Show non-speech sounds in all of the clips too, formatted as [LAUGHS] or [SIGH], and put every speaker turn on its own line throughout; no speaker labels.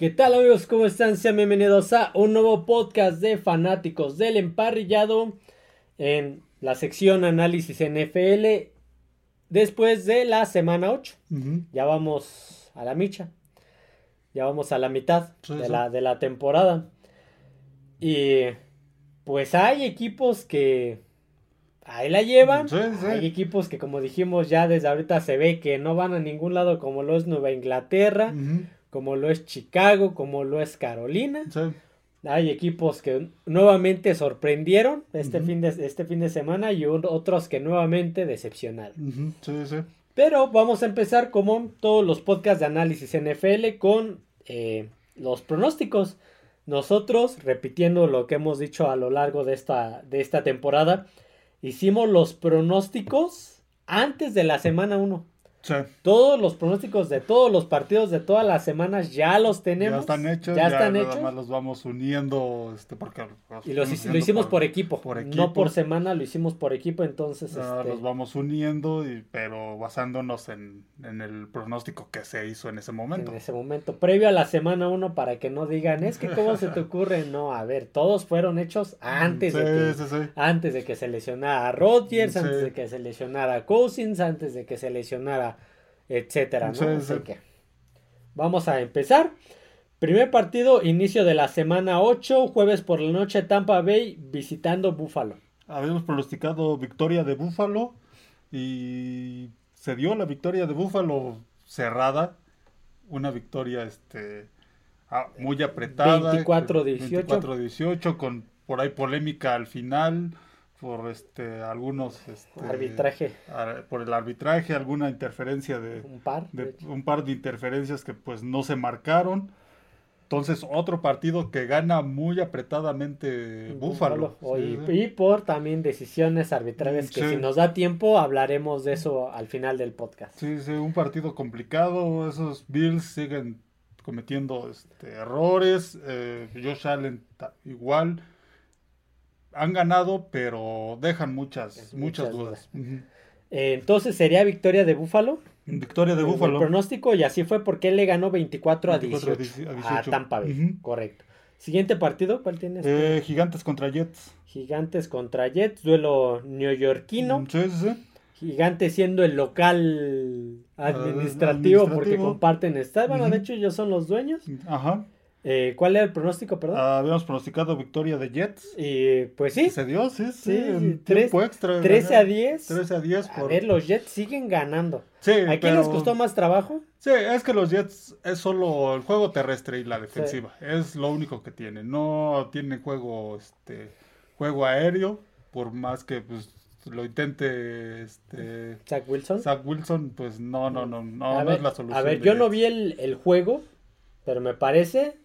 ¿Qué tal amigos? ¿Cómo están? Sean bienvenidos a un nuevo podcast de fanáticos del emparrillado en la sección análisis NFL después de la semana 8. Ya vamos a la micha. Ya vamos a la mitad de, La, de la temporada. Y pues hay equipos que ahí la llevan. Hay equipos que como dijimos ya desde ahorita se ve que no van a ningún lado como lo es Nueva Inglaterra como lo es Chicago, como lo es Carolina. Hay equipos que nuevamente sorprendieron este, fin, de, este fin de semana y otros que nuevamente decepcionaron. Pero vamos a empezar como todos los podcasts de análisis NFL con eh, los pronósticos. Nosotros, repitiendo lo que hemos dicho a lo largo de esta, de esta temporada, hicimos los pronósticos antes de la semana 1. Todos los pronósticos de todos los partidos de todas las semanas ya los tenemos. Ya
están hechos. Ya, están hechos. Más los vamos uniendo. Este, porque
y lo hicimos por, equipo, No por semana, lo hicimos por equipo. Entonces.
Este... Los vamos uniendo, y, pero basándonos en, en, el pronóstico que se hizo en ese momento.
En ese momento. Previo a la semana uno, para que no digan, es que cómo se te [LAUGHS] ocurre. No, a ver, todos fueron hechos antes, de, que, antes de que se lesionara a Rodgers, antes de que se lesionara a Cousins, antes de que se lesionara etcétera, ¿no? que vamos a empezar. Primer partido, inicio de la semana 8, jueves por la noche, Tampa Bay visitando Buffalo.
Habíamos pronosticado victoria de Buffalo y se dio la victoria de Buffalo cerrada, una victoria este ah, muy apretada,
24-18,
24-18 con por ahí polémica al final por este algunos este,
arbitraje.
por el arbitraje alguna interferencia de
un par
de, un par de interferencias que pues no se marcaron. Entonces otro partido que gana muy apretadamente Búfalo,
y, por también decisiones arbitrarias que si nos da tiempo hablaremos de eso al final del podcast.
Sí sí un partido complicado. Esos Bills siguen cometiendo este, errores. Eh, Josh Allen igual han ganado, pero dejan muchas, muchas, dudas.
Eh, entonces, ¿sería victoria de Búfalo?
Victoria de Búfalo.
El pronóstico, y así fue porque él le ganó 24, a, 18, a, Tampa Bay. Correcto. Siguiente partido, ¿cuál tienes?
Eh, gigantes contra Jets.
Gigantes contra Jets, duelo neoyorquino. Sí, sí, Gigantes siendo el local administrativo, porque comparten estadio. Bueno, de hecho ellos son los dueños. Ajá. Eh, ¿Cuál era el pronóstico, perdón?
Ah, habíamos pronosticado victoria de Jets.
Y pues sí.
Se dio, sí, sí. tiempo extra.
13 a 10.
13 a 10.
Por... A ver, los Jets siguen ganando. Sí, ¿A quién les costó más trabajo?
Sí, es que los Jets es solo el juego terrestre y la defensiva. Es lo único que tienen. No tienen juego, este, juego aéreo, por más que pues, lo intente este
Zach Wilson.
Zach Wilson, pues no, no, no, no, no es la solución.
A ver, yo no vi el, el juego, pero me parece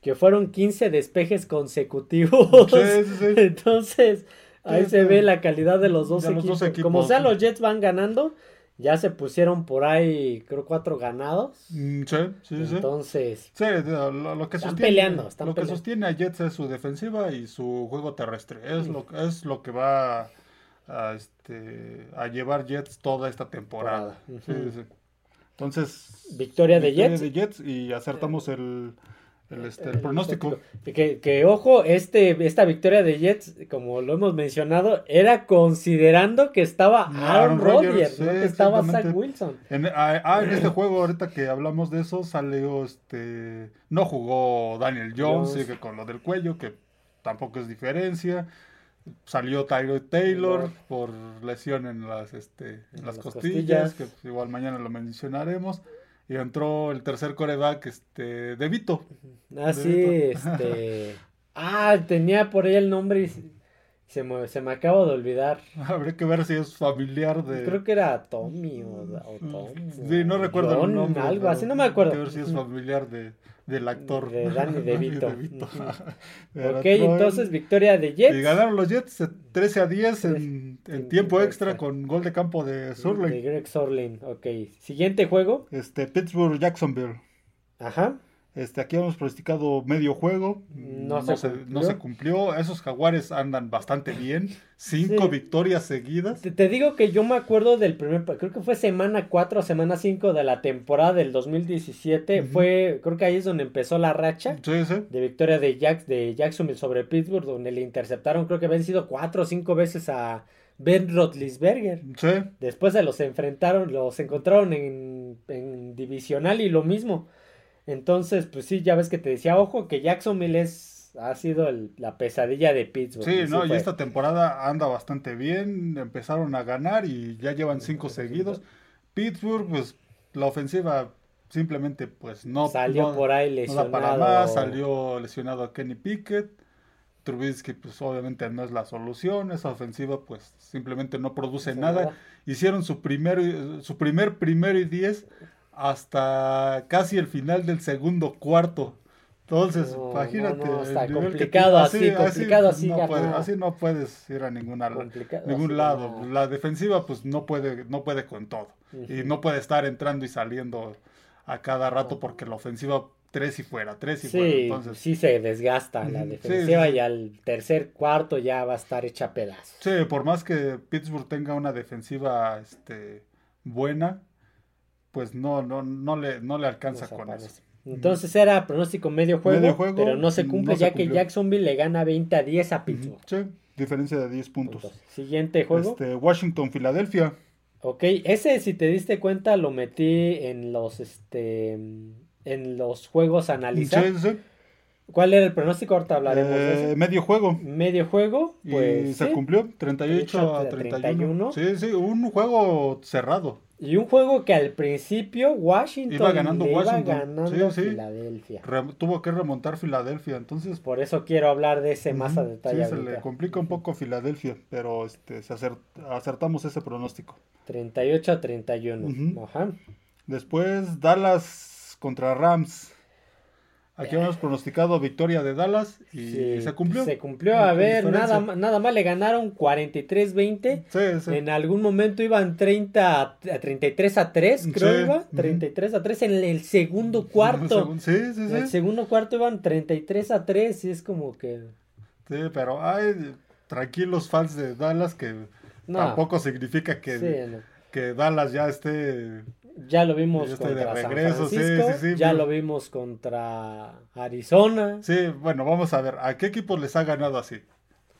que fueron 15 despejes consecutivos. [LAUGHS] Entonces, ahí se ve la calidad de los dos, equipos. Como sea, los Jets van ganando. Ya se pusieron por ahí, creo, cuatro ganados.
Mm, sí, sí,
sí. Entonces,
sí, lo, que
están sostiene, peleando.
lo que sostiene a Jets es su defensiva y su juego terrestre. Es, lo, es lo que va a, este, a llevar Jets toda esta temporada. Entonces,
victoria, de, Jets.
de Jets y acertamos el, el, este, el pronóstico.
Que, que, ojo, este, esta victoria de Jets, como lo hemos mencionado, era considerando que estaba Aaron, Rodgers, no que estaba Zach Wilson.
En, ah, ah, en este juego, ahorita que hablamos de eso, salió este. No jugó Daniel Jones, sigue con lo del cuello, que tampoco es diferencia. Salió Tyler Taylor por lesión en las, este, en, las, costillas, que igual mañana lo mencionaremos y entró el tercer coreback, este, De Vito.
Ah, sí, este. [LAUGHS] ah, tenía por ahí el nombre y se me, se me acaba de olvidar. [LAUGHS]
Habría que ver si es familiar de.
Creo que era Tommy o, Tom.
Sí, no recuerdo el nombre.
Algo así, no me acuerdo.
Hay que ver si es familiar de, del actor.
De Danny [LAUGHS] DeVito. [LAUGHS] ok, entonces victoria de Jets.
Y ganaron los Jets 13 a 10 en, en tiempo extra, con gol de campo de Surling.
De Greg Surling, ok. Siguiente juego.
Este, Pittsburgh-Jacksonville.
Ajá.
Este, aquí hemos pronosticado medio juego.
No,
No,
se cumplió.
no se cumplió. Esos jaguares andan bastante bien. Cinco
Sí.
victorias seguidas.
Te, te digo que yo me acuerdo del primer, creo que fue semana 4 o semana 5 de la temporada del 2017.
Ujú.
Fue, creo que ahí es donde empezó la racha
Sí, sí.
de victoria de, Jack, de Jacksonville sobre Pittsburgh, donde le interceptaron, creo que habían sido cuatro o cinco veces a Ben Roethlisberger.
Sí.
Después se los enfrentaron, los encontraron en, en divisional y lo mismo. Entonces, pues sí, ya ves que te decía, ojo, que Jacksonville es, ha sido el- la pesadilla de Pittsburgh.
Sí,
Y sí
no, y esta temporada anda bastante bien. Empezaron a ganar y ya llevan cinco seguidos. Pittsburgh, pues la ofensiva simplemente pues no
Salió
no-
por ahí
no
lesionado.
para más. Salió lesionado Kenny Pickett. Trubisky pues obviamente no es la solución. Esa ofensiva pues simplemente no produce nada.
nada.
Hicieron su primer, su primer primero y diez hasta casi el final del segundo cuarto. Entonces,
No,
imagínate.
no, no, está
el
complicado
tiene.
así, complicado así
no puedes, así no puedes ir a ninguna, ningún
así
lado. La defensiva pues no puede, no puede con todo. Y
Ujú.
no puede estar entrando y saliendo a cada rato porque la ofensiva tres y fuera, tres y fuera.
Sí,
Entonces,
sí se desgasta la defensiva
sí, sí.
y al tercer cuarto ya va a estar hecha pedazos.
Sí, por más que Pittsburgh tenga una defensiva este, buena, pues no, no, no le, no le alcanza
Nos
con eso.
Entonces era pronóstico medio juego,
Medio juego,
pero no se
no
cumple
se
ya que. Jacksonville le gana 20 a 10 a Pittsburgh.
Sí, diferencia de 10 puntos.
Puntos. Siguiente juego.
Este, Washington, Filadelfia.
Ok, ese si te diste cuenta lo metí en los este en los juegos a analizar.
Sí, sí, sí.
¿Cuál era el pronóstico? Ahorita hablaremos de
Eh,
eso.
medio juego.
Medio juego,
Y
pues
se
sí.
cumplió 38 a
31.
31. Sí, sí, un juego cerrado.
Y un juego que al principio Washington
Iba ganando
le
Washington.
iba ganando
Sí, sí.
Filadelfia.
Re- tuvo que remontar Filadelfia, entonces
Por eso quiero hablar de ese más a detalle.
Sí, se
ahorita.
le complica un poco Filadelfia, pero este, se acer- acertamos ese pronóstico.
38 a 31.
Ujú.
Ajá.
Después, Dallas contra Rams. Aquí hemos pronosticado victoria de Dallas y
Sí,
se cumplió.
Se cumplió. A ver,
diferencia.
nada, nada más le ganaron 43-20.
Sí, sí.
En algún momento iban 30 a, a 33 a 3, creo
Sí,
iba.
ujú.
33 a 3 en el segundo cuarto.
Sí, sí,
En el
sí.
segundo cuarto iban 33 a 3 y es como que...
Sí, pero hay tranquilos fans de Dallas que
No.
tampoco significa que,
Sí, no.
que Dallas ya esté
Ya lo vimos contra
regreso,
San Francisco,
sí, sí,
ya
pero-
lo vimos contra Arizona,
Sí, bueno, vamos a ver, ¿a qué equipos les ha ganado así?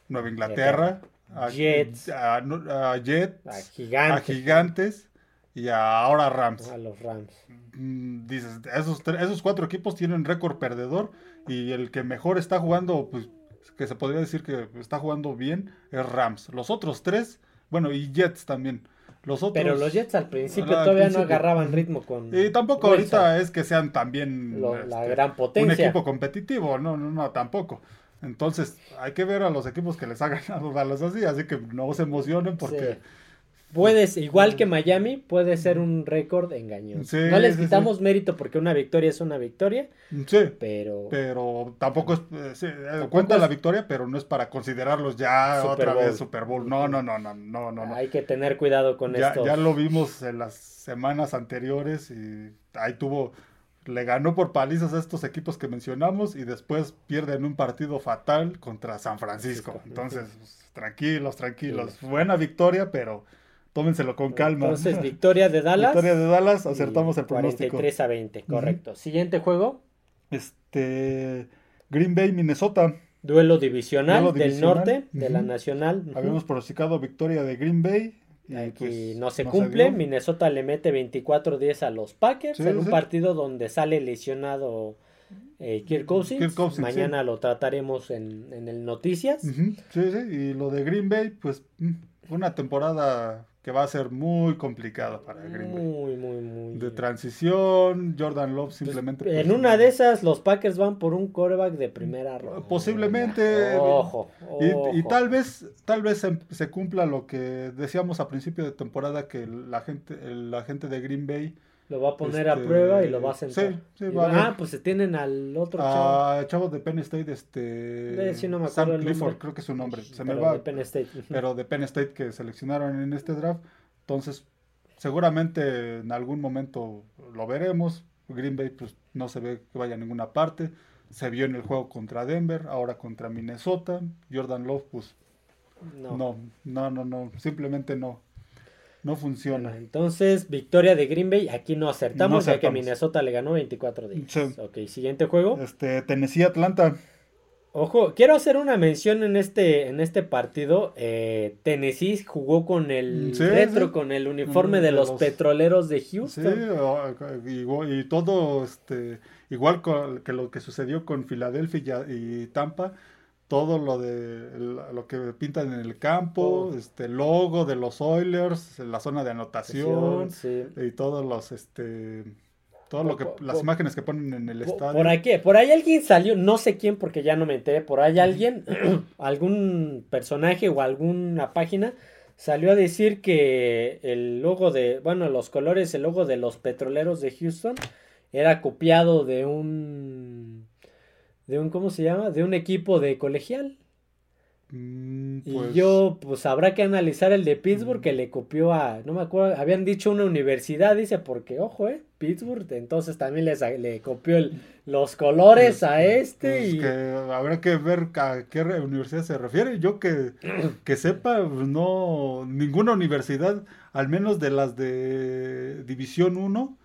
Nueva Inglaterra, a
Jets.
a, a Jets,
a
a
Gigantes,
Gigantes y a ahora Rams.
a los Rams.
Mm, Dices, esos, esos cuatro equipos tienen récord perdedor y el que mejor está jugando, pues que se podría decir que está jugando bien, es Rams. Los otros tres, bueno, y Jets también. Los otros,
Pero los Jets al principio todavía no
principio.
agarraban ritmo con...
Y tampoco
Wilson.
ahorita es que sean también
Lo- la
este,
gran
un
potencia.
equipo competitivo, no, no, no, tampoco. Entonces, hay que ver a los equipos que les ha ganado [LAUGHS] Dallas así, así que no se emocionen porque
Sí. Puedes, igual que Miami, puede ser un récord engañoso.
Sí,
no les
sí,
quitamos mérito porque una victoria es una victoria,
sí,
pero...
pero tampoco es, eh, eh,
Tampoco
cuenta
es-
la victoria, pero no es para considerarlos ya
Super
otra
Bowl.
vez Super Bowl. No, no, no, no, no, no.
Hay que tener cuidado con
Ya,
esto.
ya lo vimos en las semanas anteriores y ahí tuvo, le ganó por palizas a estos equipos que mencionamos y después pierden un partido fatal contra San Francisco. Entonces, tranquilos, tranquilos. Buena victoria, pero tómenselo con calma.
Entonces, victoria de Dallas.
Victoria de Dallas, acertamos el pronóstico.
43 a 20, correcto. Siguiente juego,
Este, Green Bay, Minnesota.
duelo divisional
Duelo
del norte, de la nacional.
Habíamos pronosticado victoria de Green Bay. Y
Aquí
pues,
no se
no
cumple. Minnesota le mete 24-10 a los Packers
Sí,
en un
sí.
partido donde sale lesionado eh, Kirk Cousins.
Kirk Cousins,
Mañana lo trataremos en, en el Noticias.
Sí, sí, y lo de Green Bay, pues mm, una temporada que va a ser muy complicada para Green Bay.
Muy, muy, muy.
De transición, Jordan Love
Pues,
simplemente...
en
pues,
una de esas, los Packers van por un quarterback de primera ronda.
Posiblemente.
Ojo, ojo.
Y, y tal vez, tal vez se, se cumpla lo que decíamos a principio de temporada que la gente, el- la gente de Green Bay
Lo va a poner a
Este,
prueba y lo va a sentar.
sí, sí, va
ah, pues se tienen al otro chavo.
a chavos de Penn State, este
sí, no me acuerdo
Sam
el
Clifford,
nombre.
creo que es su nombre, se
pero
me va,
de Penn State.
pero de Penn State que seleccionaron en este draft. Entonces, seguramente en algún momento lo veremos. Green Bay pues no se ve que vaya a ninguna parte. Se vio en el juego contra Denver, ahora contra Minnesota. Jordan Love pues no, no, no, no, no simplemente no. No funciona.
entonces, victoria de Green Bay. Aquí no acertamos, ya que Minnesota le ganó 24 días. Sí. Ok, siguiente juego.
Este, Tennessee Atlanta.
Ojo, quiero hacer una mención en este, en este partido. Eh, Tennessee jugó con el retro, con el uniforme de, los, petroleros de Houston.
Sí, y, todo este, igual que lo que sucedió con Filadelfia y Tampa todo lo de lo que pintan en el campo, este logo de los Oilers, la zona de anotación y todos los este todo lo que las imágenes que ponen en el estadio.
Por aquí, por ahí alguien salió, no sé quién porque ya no me enteré, por ahí alguien [CLEARS THROAT] algún personaje o alguna página salió a decir que el logo de, bueno, los colores, el logo de los petroleros de Houston era copiado de un de un, ¿cómo se llama? De un equipo de colegial. Mm, y pues yo, pues habrá que analizar el de Pittsburgh que le copió a, no me acuerdo, habían dicho una universidad, dice, porque, ojo, eh, Pittsburgh, entonces también les, le copió los colores a pues, este.
Pues
y...
que habrá que ver a qué universidad se refiere. Yo que, [CLEARS THROAT] que sepa, no, ninguna universidad, al menos de las de División 1,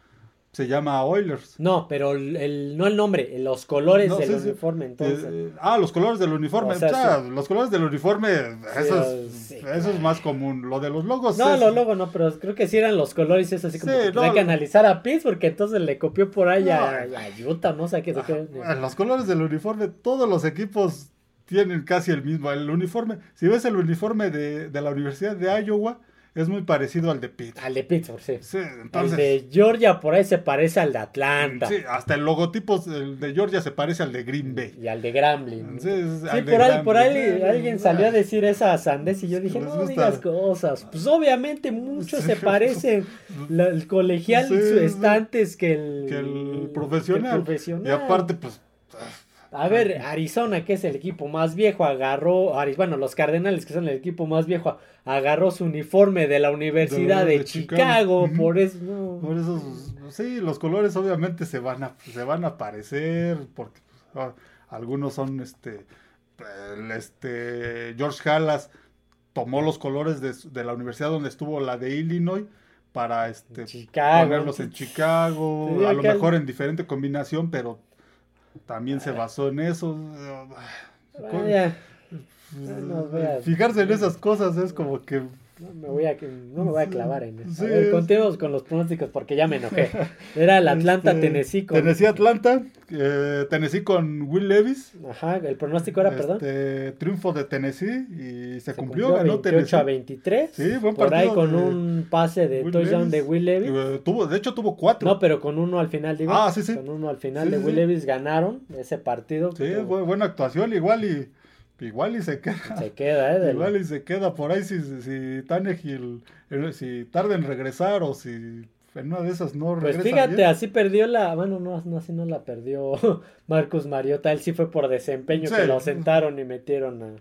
se llama Oilers.
No, pero el, no el nombre, los colores del uniforme, entonces.
Eh, ah, los colores del uniforme. O sea, los colores del uniforme, eso, es, eso es más común. Lo de los logos.
No, los logos no, pero creo que sí eran los colores, es así como que pues, hay que analizar a Pitts porque entonces le copió por ahí a, Utah, no sé qué.
los colores del uniforme, todos los equipos tienen casi el mismo. El uniforme, si ves el uniforme de, de la Universidad de Iowa es muy parecido al de Pittsburgh.
Al de Pittsburgh, sí. sí entonces, el de Georgia por ahí se parece al de Atlanta.
Sí, hasta el logotipo de Georgia se parece al de Green Bay.
Y al de Grambling. Sí, por, ahí, por ahí alguien salió a decir esa sandez y yo dije, no digas cosas. Pues obviamente muchos se parecen. [LAUGHS] el colegial y su estantes que el,
que el profesional. Y aparte, pues
a ver, Arizona, que es el equipo más viejo, agarró, bueno, los Cardenales, que son el equipo más viejo, agarró su uniforme de la Universidad de, Chicago, por eso...
Por eso, sí, los colores obviamente se van a, se van a aparecer, porque pues, ah, algunos son, este, este, George Halas tomó los colores de, la universidad donde estuvo la de Illinois, para este ponerlos en Chicago, a lo mejor en diferente combinación, pero también se basó en eso. Fijarse en esas cosas es como que
no me voy a, no me voy a clavar en eso. continuemos con los pronósticos porque ya me enojé. Era el Atlanta este, Tennessee
con... Tennessee Atlanta, eh, Tennessee con Will Levis.
Ajá, el pronóstico era, perdón.
Este, triunfo de Tennessee y se, cumplió, ganó 28
a 23. Sí, buen partido. Por ahí con un pase de touchdown de Will Levis.
Eh, tuvo, de hecho tuvo cuatro.
No, pero con uno al final, digo. Ah, sí, sí. Con uno al final de Will Levis ganaron ese partido.
Sí, buena actuación igual y Igual y se queda.
Se queda, [LAUGHS] ¿eh?
Igual y se queda por ahí si, si Tanegil, si tarda en regresar o si en una de esas no
pues regresa. Pues fíjate, así perdió la. Bueno, no, no, así no la perdió [LAUGHS] Marcus Mariota. Él sí fue por desempeño que lo sentaron y metieron a.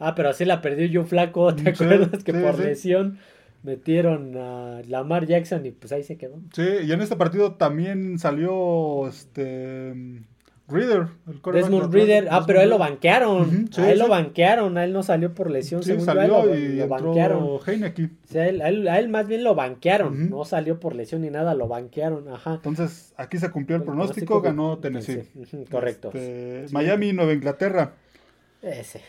Ah, pero así la perdió yo flaco. [LAUGHS] ¿Te acuerdas que por lesión metieron a Lamar Jackson y pues ahí se quedó?
Sí, y en este partido también salió este Reader,
el Desmond Reader, ah, pero él lo banquearon. a él lo banquearon, a él no salió por lesión.
Sí, salió y lo banquearon.
Sí, a, él, a, él, más bien lo banquearon, no salió por lesión ni nada, lo banquearon. Ajá.
Entonces, aquí se cumplió el, pronóstico, ganó Tennessee.
correcto.
Este, Miami, Nueva Inglaterra.
Ese.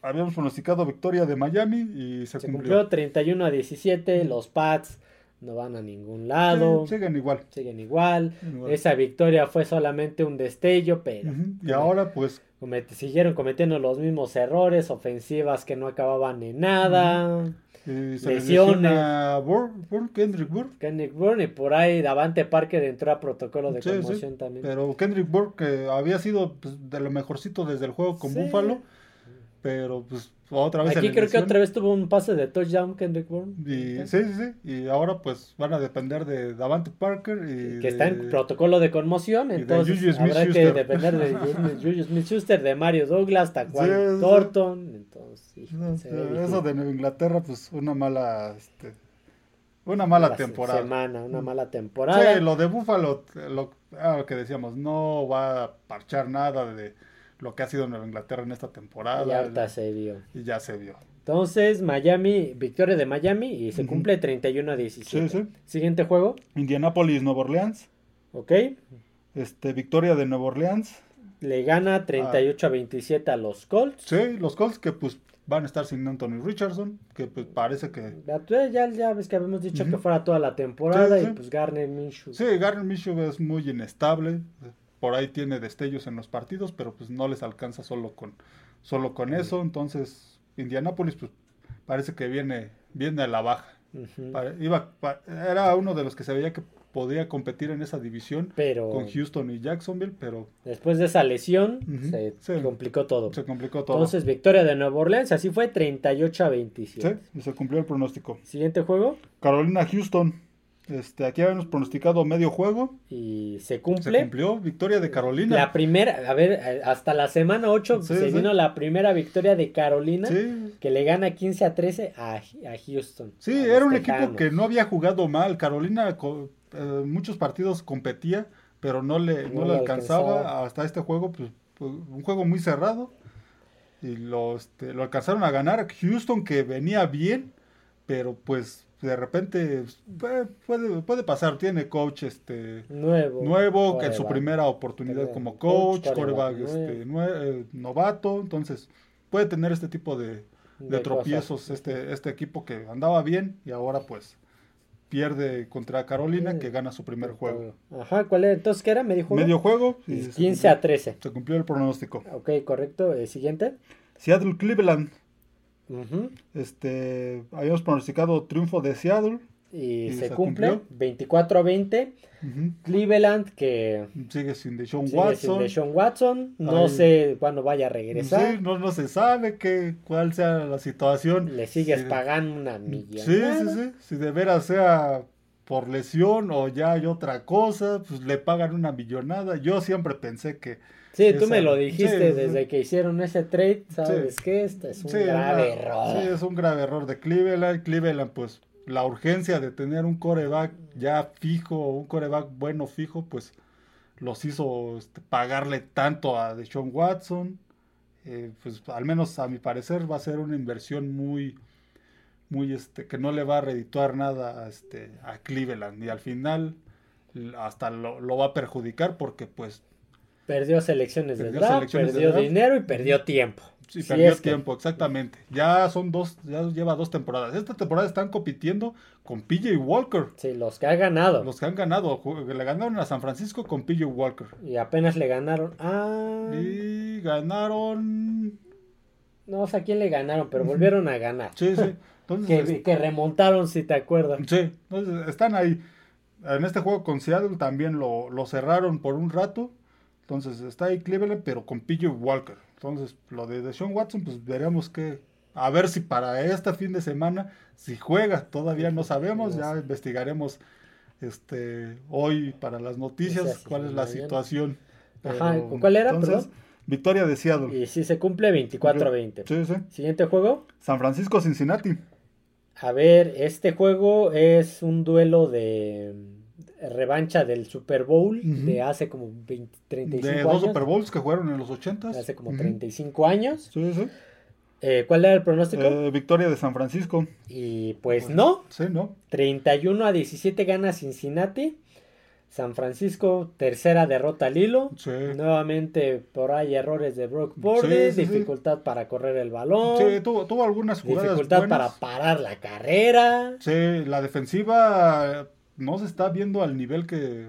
Habíamos pronosticado victoria de Miami y se, se cumplió. cumplió
31 a 17, los Pats no van a ningún lado.
siguen igual.
Siguen igual. Esa victoria fue solamente un destello, pero...
Y ahora pues...
siguieron cometiendo los mismos errores, ofensivas que no acababan en nada.
lesiones. Kendrick Burr.
Kendrick Burr y por ahí Davante Parker entró a protocolo de conmoción también.
Pero Kendrick Burr que había sido pues, de lo mejorcito desde el juego con Buffalo, pero pues otra vez
Aquí creo que otra vez tuvo un pase de touchdown Kendrick Bourne.
Y, sí, sí, sí. Y ahora pues van a depender de Davante Parker. Y
que está en protocolo de conmoción. Entonces habrá que depender de Julius Smith-Schuster, de Mario Douglas, [LAUGHS] Taquan Thornton. Entonces,
eso de Nueva Inglaterra, pues una mala... Este, una mala temporada.
Semana, una mala temporada.
Sí, lo de Buffalo, ah, lo que decíamos, no va a parchar nada de lo que ha sido Nueva Inglaterra en esta temporada.
Y ahorita se vio.
Y ya se vio.
Entonces, Miami, victoria de Miami y se cumple 31 a 17.
Sí, sí.
Siguiente juego.
Indianapolis, Nueva Orleans.
Ok.
Este, victoria de Nueva Orleans.
Le gana 38 a 27 a los Colts.
Sí, los Colts que pues van a estar sin Anthony Richardson, que pues parece que...
Ya, ya ves que habíamos dicho que fuera toda la temporada
Sí,
y pues Garner Minshew.
Sí, Garner Minshew es muy inestable, por ahí tiene destellos en los partidos, pero pues no les alcanza solo con, solo con eso, entonces Indianapolis pues parece que viene, viene a la baja. Iba, era uno de los que se veía que podía competir en esa división
Pero
con Houston y Jacksonville, pero
después de esa lesión se complicó todo.
se complicó todo.
Entonces, victoria de Nueva Orleans, así fue 38 a 27.
sí, y se cumplió el pronóstico.
Siguiente juego
Carolina Houston. Este, aquí habíamos pronosticado medio juego.
y se
Se
cumple.
cumplió. Victoria de Carolina.
La primera, a ver, eh, hasta la semana 8
Sí,
se
sí.
vino la primera victoria de Carolina
Sí,
que le gana 15 a 13 a, a Houston.
sí,
a
era un equipo que no había jugado mal. Carolina eh, muchos partidos competía, pero no le, no
No
le
le
alcanzaba.
alcanzaba.
Hasta este juego, pues, pues, un juego muy cerrado. Y lo, este, lo alcanzaron a ganar. Houston que venía bien, pero pues de repente puede, puede, puede pasar. Tiene coach este
nuevo.
nuevo, que en su primera oportunidad como
coach,
coach,
coreback
este, eh, novato, entonces puede tener este tipo de, de
De
tropiezos
cosas.
este, este equipo que andaba bien y ahora pues pierde contra Carolina que gana su primer juego.
Ajá, ¿cuál era? Entonces, ¿qué era? ¿Medio juego?
Medio juego y se
15 a
cumplió-
13.
se cumplió el pronóstico.
Ok, correcto. Eh, siguiente.
Seattle Cleveland, Este habíamos pronosticado triunfo de Seattle.
Y,
¿Y
se,
se
cumple.
cumplió?
24 a 20.
Ujú.
Cleveland, que
Sigue sin Deshaun
sin
Watson.
Deshaun Watson. No
Ay.
sé cuándo vaya a regresar.
Sí, no, no se sabe que, cuál sea la situación.
Le sigues
Sí.
pagando una millonada.
Sí, sí, sí. Si de veras sea por lesión o ya hay otra cosa, pues le pagan una millonada. Yo siempre pensé que.
Sí, tú me lo dijiste
sí,
desde
sí.
que hicieron ese trade. ¿Sabes
Sí.
qué? Este es un grave error.
Sí, es un grave error de Cleveland. Cleveland, pues la urgencia de tener un coreback ya fijo, un coreback bueno fijo, pues los hizo este, pagarle tanto a Deshaun Watson. Eh, pues al menos a mi parecer va a ser una inversión muy, muy este, que no le va a redituar nada a, este, a Cleveland y al final hasta lo, lo va a perjudicar porque pues
Perdió selecciones de
Perdió
draft,
selecciones de
perdió dinero y perdió tiempo.
sí,
Si
perdió
que-
tiempo, exactamente. Ya son dos, ya lleva dos temporadas. Esta temporada están compitiendo con PJ Walker.
Sí, los que ha ganado.
Los que han ganado, le ganaron a San Francisco con PJ Walker.
Y apenas le ganaron. Ah.
Y ganaron.
No sé a quién le ganaron, pero volvieron a ganar.
Sí, sí. Entonces,
Que, que remontaron, si te acuerdas.
Sí, entonces están ahí. En este juego con Seattle también lo, lo cerraron por un rato. Entonces está ahí Cleveland, pero con PJ Walker. Entonces, lo de Deshaun Watson, pues veremos que. A ver si para este fin de semana, si juega, todavía no sabemos. Ya investigaremos este hoy para las noticias cuál es la
mañana.
situación.
Ajá,
Pero,
¿cuál era,
entonces,
perdón?
Victoria de Seattle.
Y sí se cumple 24 a 20.
Sí, sí.
Siguiente juego.
San Francisco, Cincinnati.
A ver, este juego es un duelo de revancha del Super Bowl de hace como 20, 35
De
años.
dos Super Bowls que jugaron en los 80
de hace como 35 años.
Sí, sí.
Eh, ¿Cuál era el pronóstico?
Eh, victoria de San Francisco.
y pues no,
Sí, ¿no?
31 a 17 gana Cincinnati. San Francisco, tercera derrota al hilo.
Sí.
Nuevamente por ahí errores de Brock Purdy,
Sí, sí, sí.
dificultad para correr el balón,
Sí, tuvo, tuvo algunas jugadas
dificultad
buenas.
para parar la carrera.
Sí, la defensiva no se está viendo al nivel que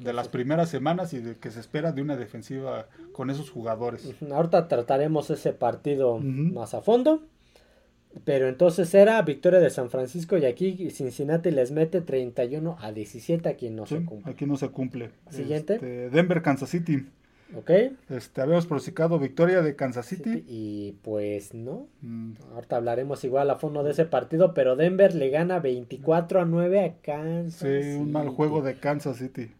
de las primeras semanas y de que se espera de una defensiva con esos jugadores.
Ahorita trataremos ese partido más a fondo. Pero entonces era victoria de San Francisco y aquí Cincinnati les mete 31 a 17 a quien no
Sí,
se cumple.
aquí no se cumple.
Siguiente.
Este, Denver, Kansas City.
¿Ok?
Este, habíamos pronosticado victoria de Kansas City.
Y pues no.
Mm,
Ahorita hablaremos igual a fondo de ese partido, pero Denver le gana 24 a 9 a Kansas.
Sí, un mal
City.
juego de Kansas City.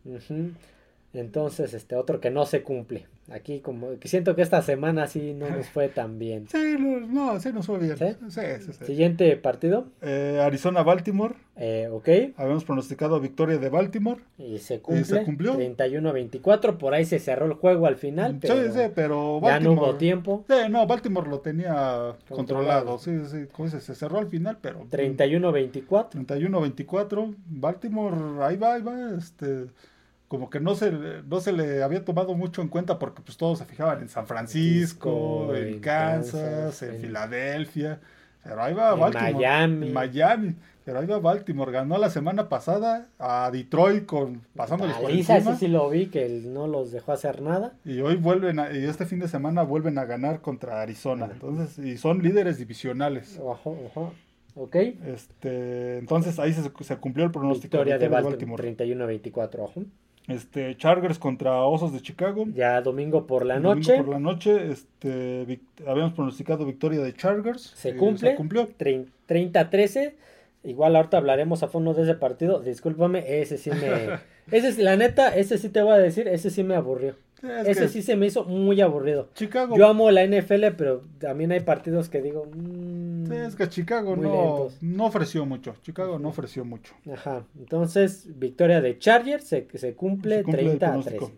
Entonces, este otro que no se cumple. Aquí como que siento que esta semana sí no nos fue tan bien. [LAUGHS]
Sí, no, sí nos fue bien. ¿Sí? Sí,
sí, Siguiente partido.
Eh, Arizona-Baltimore.
Eh, ok.
Habíamos pronosticado victoria de Baltimore.
Y se, cumple, y se cumplió. 31-24. Por ahí se cerró el juego al final.
Pero sí, sí, pero
Baltimore, ya no hubo tiempo.
Sí, no, Baltimore lo tenía controlado. Sí, sí, como se cerró al final, pero.
31-24.
31-24. Baltimore, ahí va, ahí va. Este como que no se, no se le había tomado mucho en cuenta porque pues todos se fijaban en San Francisco, en, Kansas, en, Filadelfia. Pero ahí va Baltimore.
Miami.
Miami. Pero ahí va Baltimore. Ganó la semana pasada a Detroit con pasándoles
por encima. sí, sí lo vi, que no los dejó hacer nada.
Y hoy vuelven, y este fin de semana vuelven a ganar contra Arizona. Entonces, y son líderes divisionales.
Ojo, ojo. Ok.
Este, entonces ahí se, se cumplió el pronóstico.
Victoria de Baltimore, Baltimore. 31-24, ojo.
Este, Chargers contra Osos de Chicago.
Ya domingo por la noche.
Domingo por la noche, este, habíamos pronosticado victoria de Chargers.
Se cumple. Se cumplió. 30-13. Igual ahorita hablaremos a fondo de ese partido. Discúlpame, ese sí me... [LAUGHS] ese es, la neta, ese sí te voy a decir, ese sí me aburrió. Ese sí se me hizo muy aburrido.
Chicago.
Yo amo la NFL, pero también hay partidos que digo.
Mm, es que Chicago no, no, ofreció mucho. Chicago no ofreció mucho.
Ajá. Entonces, victoria de Chargers se, se, cumple, 30 a 13.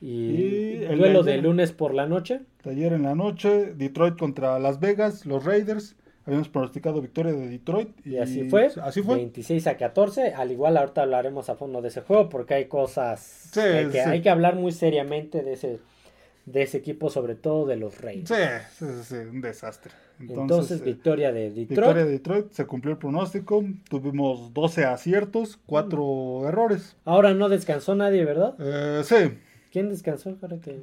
Y, el duelo de lunes por la noche.
Ayer en la noche, Detroit contra Las Vegas, los Raiders. Habíamos pronosticado victoria de Detroit.
Y, así fue. Así fue. 26 a 14. Al igual ahorita hablaremos a fondo de ese juego porque hay cosas que, hay que hablar muy seriamente de ese, de ese equipo, sobre todo de los Reyes.
Sí, sí, sí, un desastre.
Entonces, eh, victoria de Detroit.
Victoria de Detroit, se cumplió el pronóstico. Tuvimos 12 aciertos, 4 errores.
Ahora no descansó nadie, ¿verdad?
Eh, sí.
¿Quién descansó? Que...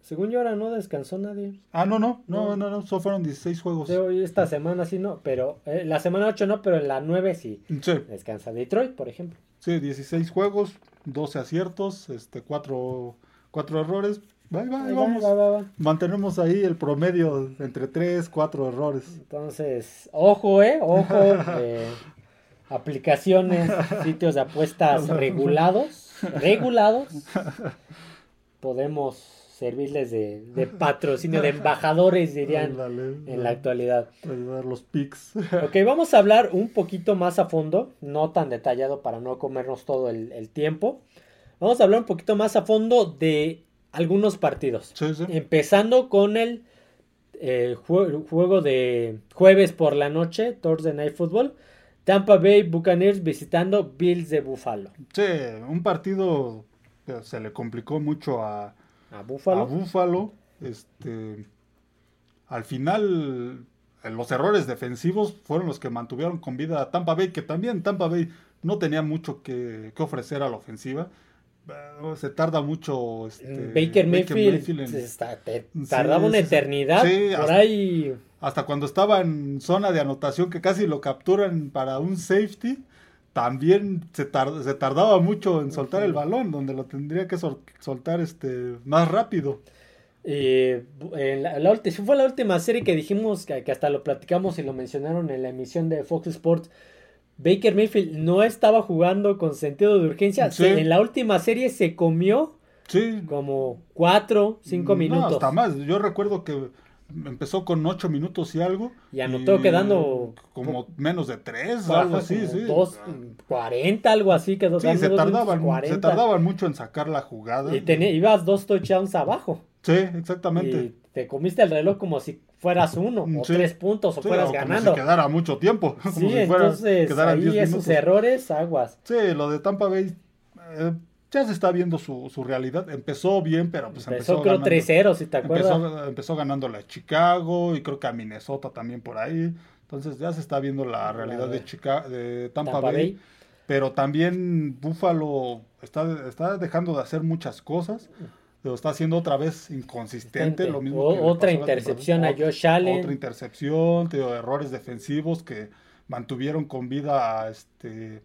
Según yo ahora no descansó nadie.
Ah, no, no, no, no, no, solo fueron 16 juegos.
esta semana sí no, pero eh, la semana 8 no, pero en la 9 sí. Sí. Descansa Detroit, por ejemplo.
Sí, 16 juegos, 12 aciertos, este 4, 4 errores. Bye, bye, vamos. Mantenemos ahí el promedio entre 3, 4 errores.
Entonces, ojo, eh, ojo. [LAUGHS] eh, aplicaciones, sitios de apuestas [LAUGHS] regulados, regulados. Podemos servirles de, de patrocinio, de embajadores, dirían en la actualidad.
los pics. [LAUGHS]
ok, vamos a hablar un poquito más a fondo, no tan detallado para no comernos todo el, tiempo. Vamos a hablar un poquito más a fondo de algunos partidos. Empezando con el eh, juego de jueves por la noche, Thursday Night Football. Tampa Bay Buccaneers visitando Bills de Buffalo.
Sí, un partido que se le complicó mucho a,
a Búfalo.
Este, al final, los errores defensivos fueron los que mantuvieron con vida a Tampa Bay, que también Tampa Bay no tenía mucho que, ofrecer a la ofensiva. Se tarda mucho. Este,
Baker, Mayfield, tardaba una eternidad. por ahí.
Hasta cuando estaba en zona de anotación, que casi lo capturan para un safety también se, se tardaba mucho en soltar el balón, donde lo tendría que soltar este más rápido.
Eh, en la, fue la última serie que dijimos que, hasta lo platicamos y lo mencionaron en la emisión de Fox Sports. Baker Mayfield no estaba jugando con sentido de urgencia. en la última serie se comió como cuatro, cinco minutos.
hasta más. Yo recuerdo que empezó con 8 minutos y algo.
Y anotó quedando.
Como menos de 3, algo así, sí.
2, 40, algo así. Quedó
sí, se tardaban, se tardaban mucho en sacar la jugada.
Y tenía, ibas dos touchdowns abajo.
Sí, exactamente. Y
te comiste el reloj como si fueras uno, o tres puntos, o fueras ganando.
Como si quedara mucho tiempo. [LAUGHS]
Sí, como si entonces ahí esos errores, aguas.
Sí, lo de Tampa Bay. Eh, ya se está viendo su, su realidad. Empezó bien, pero pues
empezó. Empezó creo 3-0, si te acuerdas.
Empezó, ganando la Chicago y creo que a Minnesota también por ahí. Entonces ya se está viendo la realidad de, Chicago, de Tampa, Bay. Pero también Buffalo está, está dejando de hacer muchas cosas. Lo está haciendo otra vez inconsistente. Lo mismo
otra intercepción a Josh Allen.
Otra intercepción, errores defensivos que mantuvieron con vida a este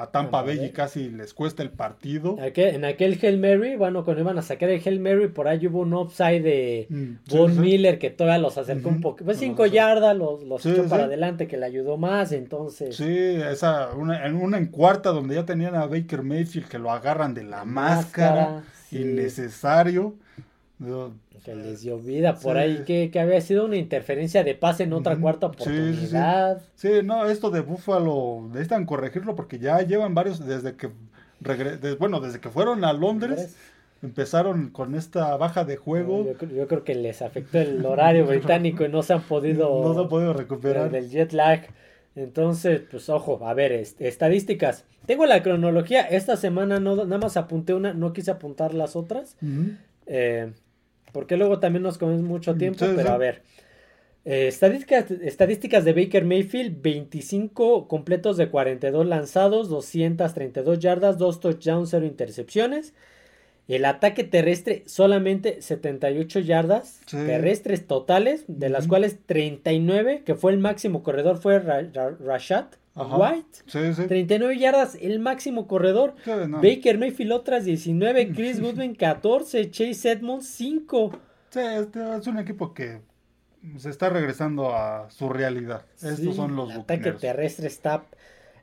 a Tampa Bay y casi les cuesta el partido.
en aquel Hail Mary, bueno, cuando iban a sacar el Hail Mary, por ahí hubo un upside de mm, Von Miller que todavía los acercó un poco. Pues cinco yardas, los, los echó para adelante, que le ayudó más, entonces.
Sí, esa, una, en una en cuarta donde ya tenían a Baker Mayfield que lo agarran de la, máscara, innecesario.
Que les dio vida por ahí, que, había sido una interferencia de pase en otra cuarta oportunidad.
Sí, no, esto de Buffalo necesitan corregirlo porque ya llevan varios desde que bueno, desde que fueron a Londres. Empezaron con esta baja de juego.
Yo, creo que les afectó el horario [LAUGHS] británico y no se han podido,
no se han podido recuperar
del jet lag. Entonces, pues ojo, a ver, estadísticas. Tengo la cronología. Esta semana no, nada más apunté una, no quise apuntar las otras. eh, porque luego también nos comemos mucho tiempo, pero a ver. Eh, estadísticas, estadísticas de Baker Mayfield, 25 completos de 42 lanzados, 232 yardas, 2 touchdowns, 0 intercepciones. El ataque terrestre solamente 78 yardas terrestres totales, de las cuales 39, que fue el máximo corredor, fue Rashad White. 39 yardas, el máximo corredor. Baker Mayfield otras 19, [LAUGHS] Chris Goodwin 14, Chase Edmonds 5.
Sí, este es un equipo que se está regresando a su realidad. Estos son los
el ataque terrestre está...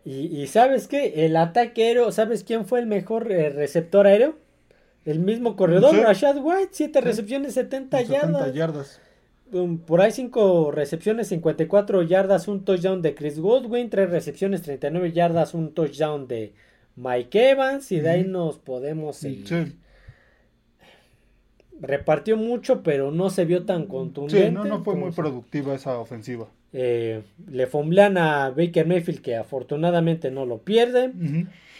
Y, ¿sabes qué? El ataque aéreo, ¿sabes quién fue el mejor eh, receptor aéreo? El mismo corredor, Rashad White, 7 recepciones, 70, 70 yardas. Um, por ahí 5 recepciones, 54 yardas, un touchdown de Chris Goodwin, 3 recepciones, 39 yardas, un touchdown de Mike Evans y de ahí nos podemos ir. Repartió mucho, pero no se vio tan contundente.
Sí, no, no fue muy productiva esa ofensiva.
Eh, le fomblean a Baker Mayfield, que afortunadamente no lo pierde.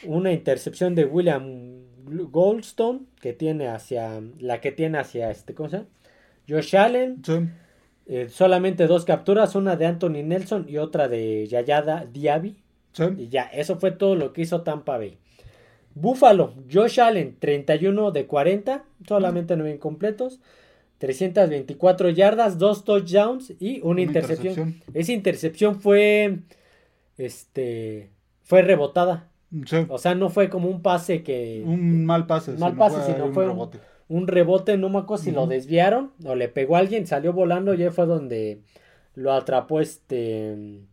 Una intercepción de William Goldstone, que tiene hacia. La que tiene hacia este, ¿cómo se llama? Josh Allen. Eh, solamente dos capturas, una de Anthony Nelson y otra de Yayada Diaby. Y ya, eso fue todo lo que hizo Tampa Bay. Buffalo, Josh Allen, 31 de 40, solamente 9 incompletos. 324 yardas, dos touchdowns y una, intercepción. Esa intercepción fue este fue rebotada. O sea, no fue como un pase que
un mal pase,
mal pase, sino fue un, un rebote, no me acuerdo si lo desviaron o le pegó a alguien, salió volando y ahí fue donde lo atrapó este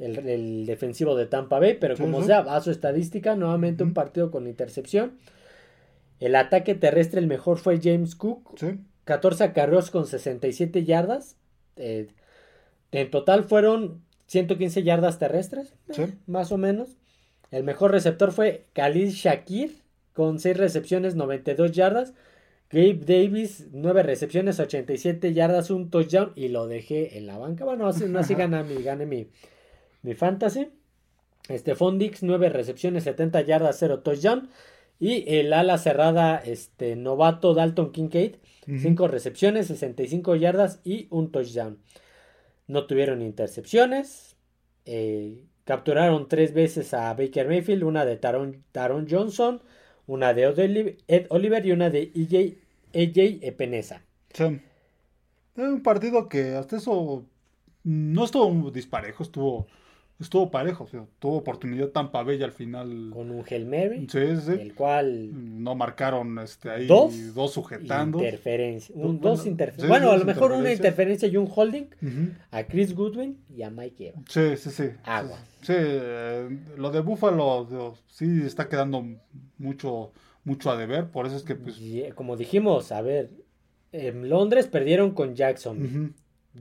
el, defensivo de Tampa Bay, pero como sea, a su estadística, nuevamente un partido con intercepción. El ataque terrestre, el mejor fue James Cook, 14 acarreos con 67 yardas. Eh, en total fueron 115 yardas terrestres, eh, más o menos. El mejor receptor fue Khalil Shakir, con 6 recepciones, 92 yardas. Gabe Davis, 9 recepciones, 87 yardas, un touchdown y lo dejé en la banca. Bueno, así, así [LAUGHS] gana mi, gane mi, mi fantasy. Este Fondix, 9 recepciones, 70 yardas, 0 touchdown. Y el ala cerrada, este novato Dalton Kincaid, 5 recepciones, 65 yardas y un touchdown. No tuvieron intercepciones. Eh, capturaron tres veces a Baker Mayfield, una de Taron, Taron Johnson una de Ed Oliver y una de EJ, EJ Epenesa.
Sí. un partido que hasta eso no estuvo disparejo, estuvo estuvo parejo, tuvo oportunidad tan Bay al final.
Con un Hail Mary.
Sí, sí.
El cual.
No marcaron este, ahí dos, dos sujetando.
Interferencia. dos interferencias. bueno, a lo mejor una interferencia y un holding a Chris Goodwin y a Mike Evans.
Sí, sí, sí.
Agua.
Sí, eh, lo de Buffalo sí está quedando mucho, mucho a deber. Por eso es que, pues.
Eh, como dijimos, a ver. En Londres perdieron con Jackson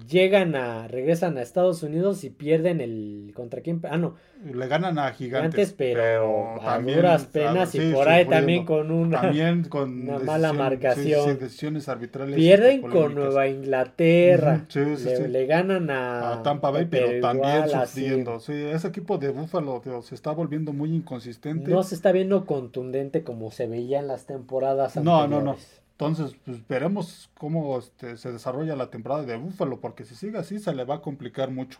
llegan a, regresan a Estados Unidos y pierden el, ¿contra quién? Ah, no.
Le ganan a Gigantes.
pero, a duras penas y por ahí también con una,
también [LAUGHS] con
una mala marcación.
decisiones arbitrales.
Pierden con Nueva Inglaterra. le, ganan a,
Tampa Bay, pero, también sufriendo. Sí, ese equipo de Búfalo se está volviendo muy inconsistente.
No se está viendo contundente como se veía en las temporadas
anteriores. No, no, no. Entonces, pues veremos cómo este, se desarrolla la temporada de Búfalo, porque si sigue así se le va a complicar mucho.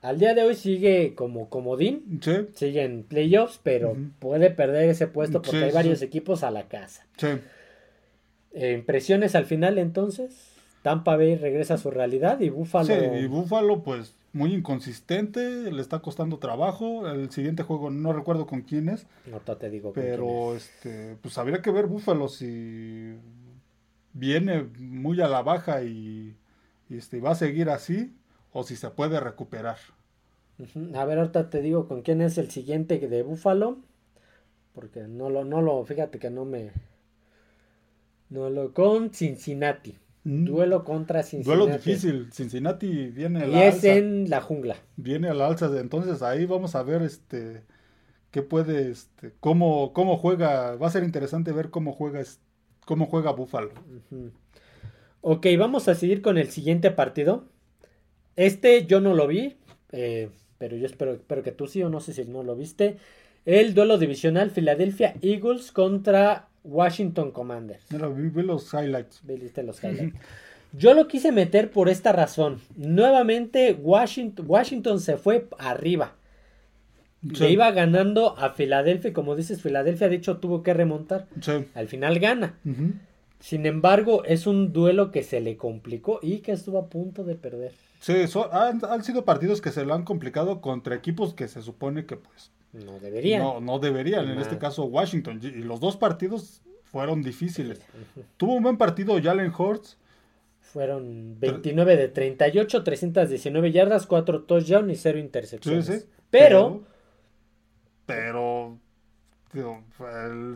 Al día de hoy sigue como comodín, sí. sigue en playoffs, pero puede perder ese puesto porque hay varios equipos a la casa.
Sí.
Eh, ¿Impresiones al final entonces? Tampa Bay regresa a su realidad y Buffalo.
Sí, y Buffalo, pues muy inconsistente, le está costando trabajo. El siguiente juego no recuerdo con quién es.
No te digo.
Pero este, pues habría que ver Buffalo si viene muy a la baja y, este, va a seguir así o si se puede recuperar.
A ver, ahorita te digo con quién es el siguiente de Buffalo. Porque no lo, no lo, fíjate que no me. No lo. Con Cincinnati. Mm. Duelo contra
Cincinnati. Duelo difícil. Cincinnati viene
a la y es en la jungla.
Viene a la alza. Entonces ahí vamos a ver este qué puede, este, cómo, cómo juega. Va a ser interesante ver cómo juega, cómo juega Buffalo.
Ok, vamos a seguir con el siguiente partido. Este yo no lo vi, eh, pero yo espero, espero que tú sí o no sé si no lo viste. El duelo divisional Philadelphia Eagles contra Washington Commanders.
vi, los highlights.
los [LAUGHS] highlights. Yo lo quise meter por esta razón. Nuevamente Washington, Washington se fue arriba. Se iba ganando a Filadelfia. Como dices, Filadelfia de hecho tuvo que remontar. Al final gana. Sin embargo, es un duelo que se le complicó y que estuvo a punto de perder.
Sí, han, sido partidos que se lo han complicado contra equipos que se supone que pues
no deberían.
No, no deberían. En este caso, Washington. Y los dos partidos fueron difíciles. Tuvo un buen partido Jalen Hurts.
Fueron 29 de 38, 319 yardas, 4 touchdowns y 0 intercepciones. Sí, sí. Pero,
pero,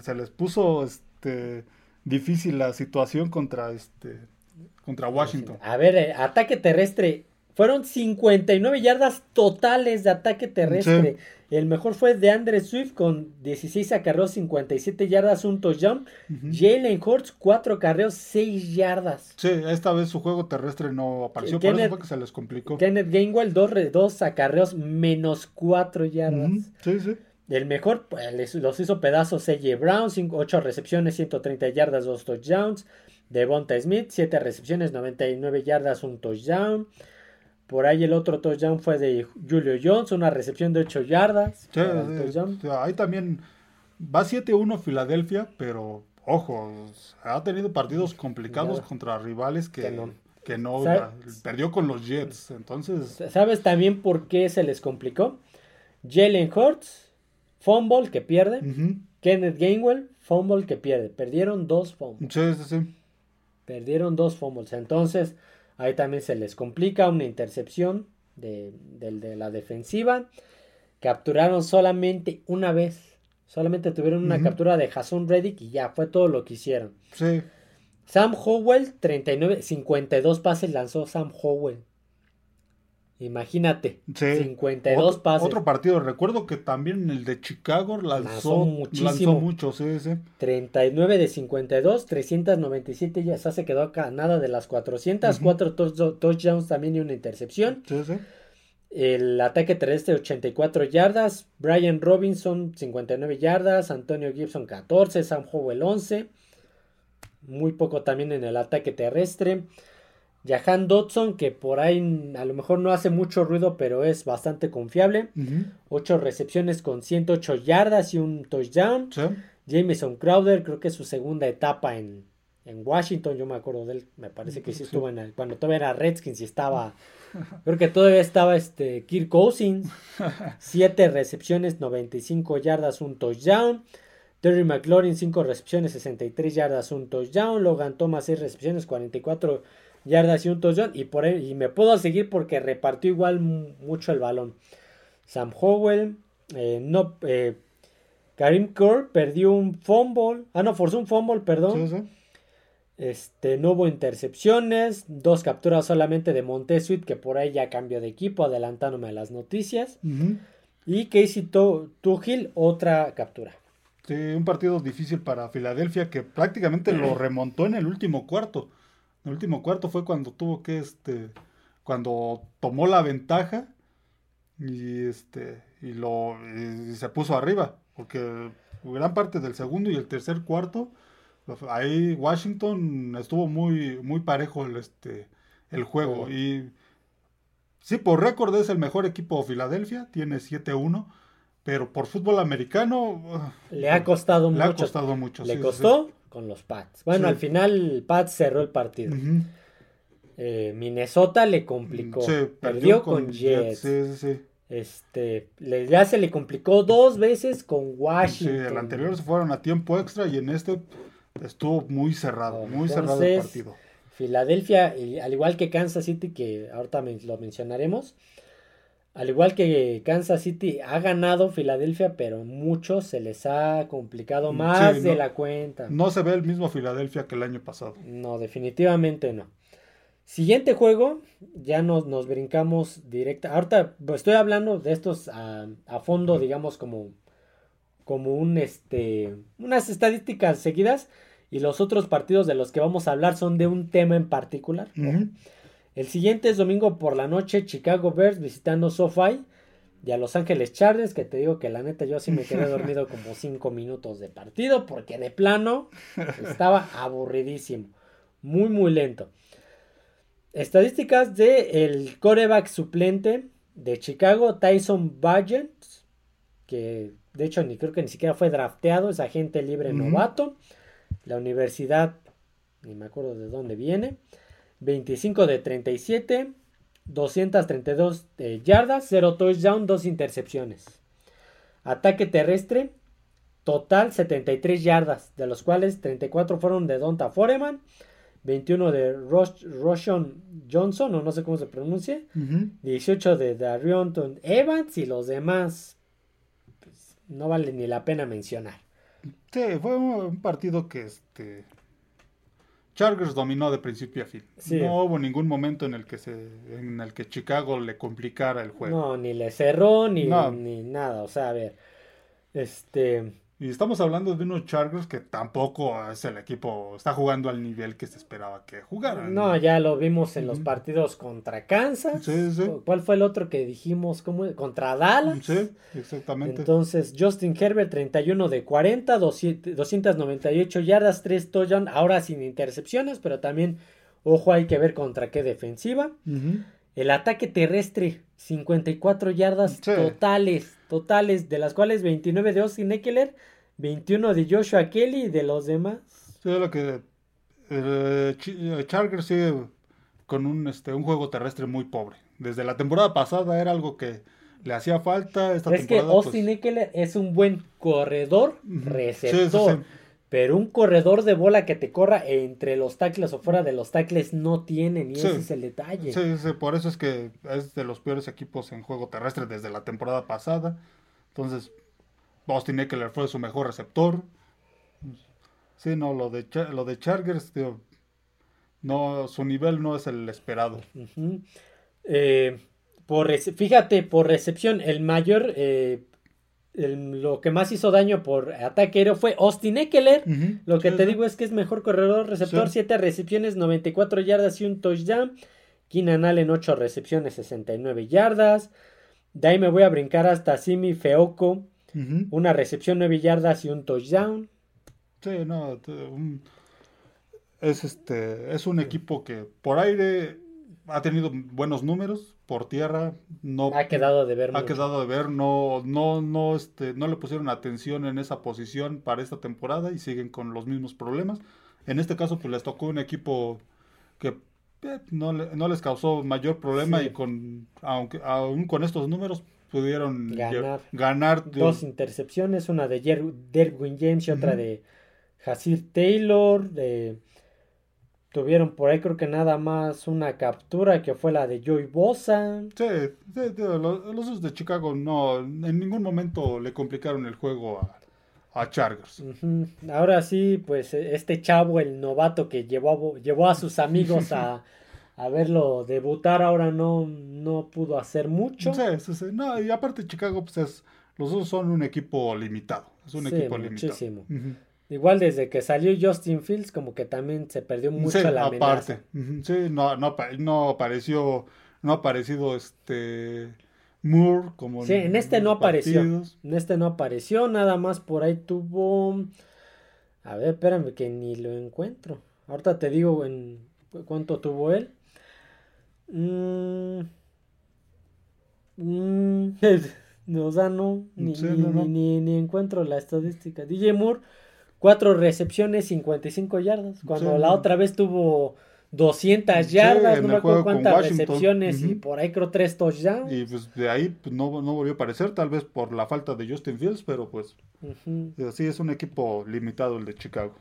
se les puso este difícil la situación contra este contra Washington.
A ver, eh, ataque terrestre fueron 59 yardas totales de ataque terrestre. El mejor fue de Andre Swift con 16 acarreos, 57 yardas, un touchdown. Jalen Hurts, 4 acarreos, 6 yardas.
Sí, esta vez su juego terrestre no apareció, por eso fue que se les complicó.
Kenneth Gainwell, 2 acarreos, menos 4 yardas.
Sí, sí.
El mejor, pues, los hizo pedazos C.J. Brown, 8 recepciones, 130 yardas, 2 touchdowns. Devonta Smith, 7 recepciones, 99 yardas, un touchdown. Por ahí el otro touchdown fue de Julio Jones, una recepción de 8 yardas.
ahí también va 7-1 Filadelfia, pero ojo, ha tenido partidos complicados contra rivales que, no, perdió con los Jets. Entonces,
¿sabes también por qué se les complicó? Jalen Hurts, fumble que pierde. Kenneth Gainwell, fumble que pierde. Perdieron dos fumbles.
Sí, sí, sí.
Perdieron dos fumbles. Entonces, Ahí también se les complica una intercepción de, la defensiva. Capturaron solamente una vez. Solamente tuvieron una captura de Jason Reddick y ya fue todo lo que hicieron.
Sí.
Sam Howell, 39, 52 pases lanzó Sam Howell. Imagínate, 52 pases.
Otro partido, recuerdo que también el de Chicago lanzó, muchísimo. mucho, sí, sí.
39 de 52, 397 ya se quedó acá, nada de las 400, 4 touchdowns también y una intercepción.
Sí, sí.
El ataque terrestre 84 yardas, Brian Robinson 59 yardas, Antonio Gibson 14, Sam Howell 11. Muy poco también en el ataque terrestre. Jahan Dodson, que por ahí a lo mejor no hace mucho ruido, pero es bastante confiable. 8 recepciones con 108 yardas y un touchdown. Jameson Crowder, creo que es su segunda etapa en, Washington. Yo me acuerdo de él, me parece que sí, estuvo en el, cuando todavía era Redskins y estaba. Creo que todavía estaba este Kirk Cousins. [LAUGHS] 7 recepciones, 95 yardas, un touchdown. Terry McLaurin, 5 recepciones, 63 yardas, un touchdown. Logan Thomas, 6 recepciones, 44 yardas y un touchdown. Y, por y me puedo seguir porque repartió igual mucho el balón. Sam Howell, eh, no, eh, Karim Kerr perdió un fumble. Ah, no, forzó un fumble, perdón. Este, no hubo intercepciones, dos capturas solamente de Montesuit, que por ahí ya cambió de equipo, adelantándome a las noticias. Y Casey Tuchil, otra captura.
Sí, un partido difícil para Filadelfia que prácticamente lo [CLEARS THROAT] remontó en el último cuarto. El último cuarto fue cuando tuvo que, este, cuando tomó la ventaja y este, y lo, se puso arriba, porque gran parte del segundo y el tercer cuarto, ahí Washington estuvo muy, muy parejo el, este, el juego. Y sí, por récord es el mejor equipo de Filadelfia, tiene 7-1 pero por fútbol americano
le ha costado
le
mucho.
Ha costado mucho
le costó con los Pats. Bueno, al final Pats cerró el partido. Eh, Minnesota le complicó. perdió, con, Jets. Sí, sí. Este, ya se le complicó dos veces con Washington.
Sí, el anterior se fueron a tiempo extra y en este estuvo muy cerrado, muy cerrado el partido.
Filadelfia, al igual que Kansas City, que ahorita lo mencionaremos, al igual que Kansas City ha ganado Filadelfia, pero mucho se les ha complicado más de la cuenta.
No se ve el mismo Filadelfia que el año pasado.
No, definitivamente no. Siguiente juego, ya nos, nos brincamos directa. Ahorita pues, estoy hablando de estos a, fondo, digamos, como, como un este, unas estadísticas seguidas. Y los otros partidos de los que vamos a hablar son de un tema en particular. El siguiente es domingo por la noche, Chicago Bears visitando SoFi y a Los Ángeles Chargers, que te digo que la neta yo sí me quedé [LAUGHS] dormido como 5 minutos de partido, porque de plano estaba aburridísimo, muy muy lento. Estadísticas de el coreback suplente de Chicago, Tyson Bagent, que de hecho ni creo que ni siquiera fue drafteado, es agente libre novato. La universidad, ni me acuerdo de dónde viene. 25 de 37, 232 eh, yardas, 0 touchdown, 2 intercepciones. Ataque terrestre, total 73 yardas, de los cuales 34 fueron de Donta Foreman 21 de Roshan Johnson, o no sé cómo se pronuncia, 18 de Darionton Evans y los demás pues, no vale ni la pena mencionar.
Sí, fue un partido que este Chargers dominó de principio a fin. No hubo ningún momento en el que se en el que Chicago le complicara el juego.
No, ni le cerró ni, ni nada, o sea, a ver, este
y estamos hablando de unos Chargers que tampoco es el equipo, está jugando al nivel que se esperaba que jugaran.
No, ya lo vimos en los partidos contra Kansas. Sí, sí. ¿Cuál fue el otro que dijimos? ¿Cómo? Contra Dallas.
Sí, exactamente.
Entonces, Justin Herbert, 31 de 40, 298 yardas, 3 touchdowns, ahora sin intercepciones, pero también, ojo, hay que ver contra qué defensiva. El ataque terrestre, 54 yardas totales, totales, de las cuales 29 de Austin Eckler 21 de Joshua Kelly y de los demás.
Sí, lo que eh, eh, Chargers sigue con un, este, un juego terrestre muy pobre. Desde la temporada pasada era algo que le hacía falta. Esta
es que pues Austin Eckler es un buen corredor, receptor. pero un corredor de bola que te corra entre los tackles o fuera de los tackles no tiene, ni ese es el detalle.
Sí, sí, por eso es que es de los peores equipos en juego terrestre desde la temporada pasada. Entonces, Austin Eckler fue su mejor receptor. Sí, no, lo de, lo de Chargers, no, su nivel no es el esperado.
Eh, por, fíjate, por recepción, el mayor, eh, lo que más hizo daño por ataque aéreo fue Austin Eckler. Lo que te digo es que es mejor corredor receptor, 7 recepciones, 94 yardas y un touchdown. Keenan Allen, 8 recepciones, 69 yardas. De ahí me voy a brincar hasta Simi Feoco, una recepción 9 yardas y un touchdown.
Sí, no, es este es un equipo que por aire ha tenido buenos números, por tierra no
ha quedado de ver.
Ha quedado de ver, no no no este no le pusieron atención en esa posición para esta temporada y siguen con los mismos problemas. En este caso pues les tocó un equipo que eh, no, no, les causó mayor problema y con aunque aún con estos números pudieron ganar,
dos intercepciones, una de Derwin James y otra de Hasir Taylor. De, tuvieron por ahí creo que nada más una captura que fue la de Joey Bosa.
Sí, los, de Chicago no en ningún momento le complicaron el juego a, a Chargers.
Ahora sí, pues este chavo, el novato que llevó, llevó a sus amigos a [LAUGHS] a verlo debutar ahora no, no pudo hacer mucho.
Sí, sí, sí. No, y aparte Chicago, pues es, los dos son un equipo limitado. Es un equipo muchísimo. limitado.
Igual desde que salió Justin Fields, como que también se perdió mucho la aparte.
Sí, no, no, no apareció, no ha aparecido este Moore como
Sí, en, este no apareció. En este no apareció, nada más por ahí tuvo. A ver, espérame que ni lo encuentro. Ahorita te digo en cuánto tuvo él. Mm, mm, [LAUGHS] o sea, no ni, ni, encuentro la estadística. DJ Moore, cuatro recepciones, 55 yardas. Cuando la otra vez tuvo 200 yardas, no me acuerdo cuántas recepciones y por ahí creo tres touchdowns.
Y pues de ahí pues, no, no, volvió a aparecer, tal vez por la falta de Justin Fields, pero pues así es un equipo limitado el de Chicago.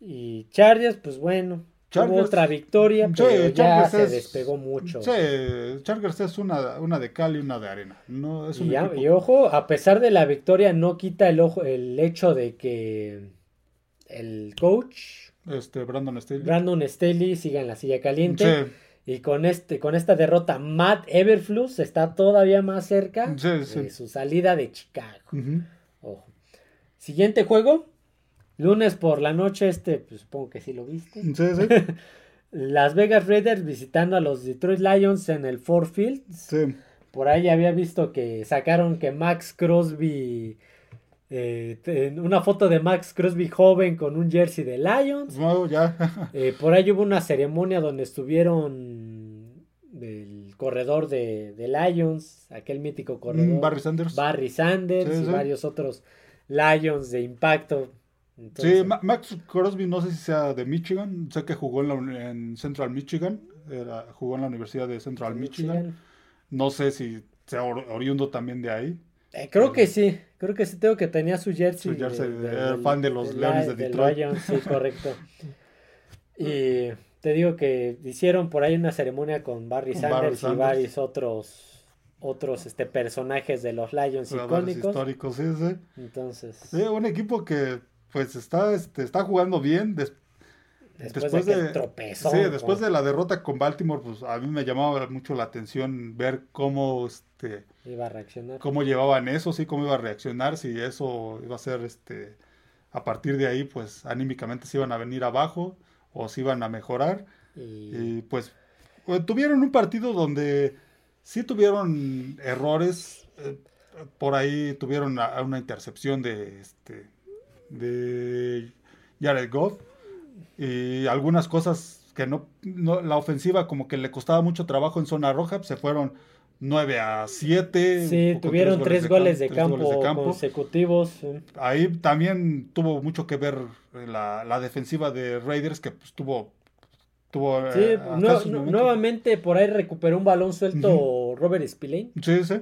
Y Chargers, pues bueno, Tuvo otra victoria, pero ya se despegó mucho.
Sí, Chargers es una, una de cal y una de arena. No, es
y, y, ojo, a pesar de la victoria, no quita el, ojo, el hecho de que el coach
este, Brandon Staley.
Brandon Staley siga en la silla caliente. Y con, este, con esta derrota, Matt Everflus está todavía más cerca de su salida de Chicago. Ojo. Siguiente juego, Lunes por la noche, este, pues supongo que sí lo viste. Sí, sí. [LAUGHS] Las Vegas Raiders visitando a los Detroit Lions en el Ford Field. Sí. Por ahí había visto que sacaron que Max Crosby. Eh, una foto de Max Crosby joven con un jersey de Lions.
No, ya. [LAUGHS]
Eh, por ahí hubo una ceremonia donde estuvieron el corredor de, Lions, aquel mítico corredor.
Mm, Barry Sanders.
Barry Sanders y varios otros Lions de impacto
sí, Max Crosby no sé si sea de Michigan, sé que jugó en, Central Michigan, jugó en la Universidad de Central Michigan. No sé si sea oriundo también de ahí.
Eh, creo que sí, creo que sí tengo que tenía su jersey.
Su jersey, era fan de los Leones de Detroit.
sí, [LAUGHS] correcto. [LAUGHS] y te digo que hicieron por ahí una ceremonia con Barry, Sanders, y varios otros otros este personajes de los Lions icónicos.
históricos, sí, sí.
Entonces.
Sí, un equipo que pues está, este, está jugando bien.
después, de, tropezó,
sí, después de la derrota con Baltimore, pues a mí me llamaba mucho la atención ver cómo este
iba a reaccionar.
Cómo llevaban eso, sí, cómo iba a reaccionar, si eso iba a ser este a partir de ahí, pues anímicamente se iban a venir abajo o se iban a mejorar. Y, pues, pues tuvieron un partido donde sí tuvieron errores. Eh, por ahí tuvieron una intercepción de este de Jared Goff y algunas cosas que no, la ofensiva como que le costaba mucho trabajo en zona roja, se fueron 9 a 7.
Sí, tuvieron tres goles, de, campo consecutivos.
Ahí también tuvo mucho que ver la, defensiva de Raiders que pues, tuvo... tuvo
eh, nuevamente por ahí recuperó un balón suelto Robert Spillane.
Sí, sí.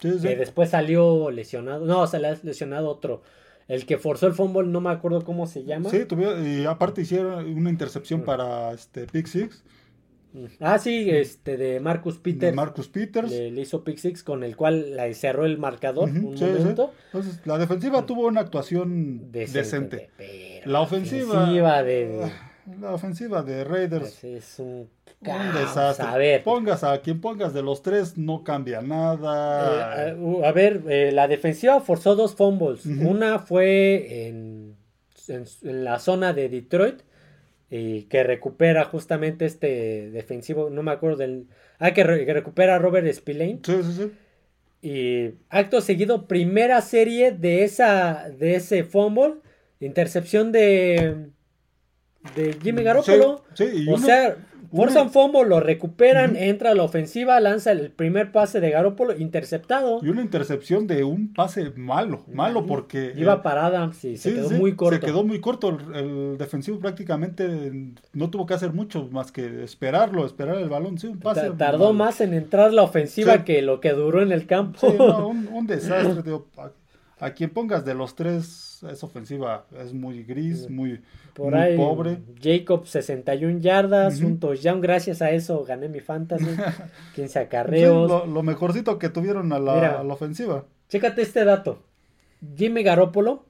Que
después salió lesionado. No, se le ha lesionado otro. El que forzó el fumble, no me acuerdo cómo se llama.
Sí, tuvieron, y aparte hicieron una intercepción para este Pick Six.
Mm. Ah, sí, este de Marcus Peters.
Marcus Peters.
Le, hizo Pick Six con el cual la cerró el marcador un momento.
Entonces, la defensiva tuvo una actuación decente. la ofensiva.
de...
La ofensiva de Raiders.
Pues es un
un desastre. A ver. Pongas a quien pongas de los tres, no cambia nada.
Eh, a, ver, eh, la defensiva forzó dos fumbles. Una fue en, en, la zona de Detroit. Y que recupera justamente este defensivo. No me acuerdo del. Ah, que, recupera a Robert Spillane.
Sí, sí, sí.
Y acto seguido, primera serie de esa de ese fumble. Intercepción de. De Jimmy Garoppolo.
Sí,
o sea, Forzan Fombo, lo recuperan, entra a la ofensiva, lanza el primer pase de Garópolo, interceptado.
Y una intercepción de un pase malo, malo porque...
Iba eh, parada, sí, se quedó muy corto.
Se quedó muy corto, el, defensivo prácticamente no tuvo que hacer mucho más que esperarlo, esperar el balón, sí, un pase.
Tardó más en entrar la ofensiva que lo que duró en el campo. [LAUGHS]
un, desastre, a quien pongas de los tres, es ofensiva, es muy gris, muy, Por ahí, pobre.
Jacob 61 yardas, un touchdown, gracias a eso gané mi fantasy, [LAUGHS] 15 acarreos.
lo, mejorcito que tuvieron a la, ofensiva.
Chécate este dato. Jimmy Garoppolo,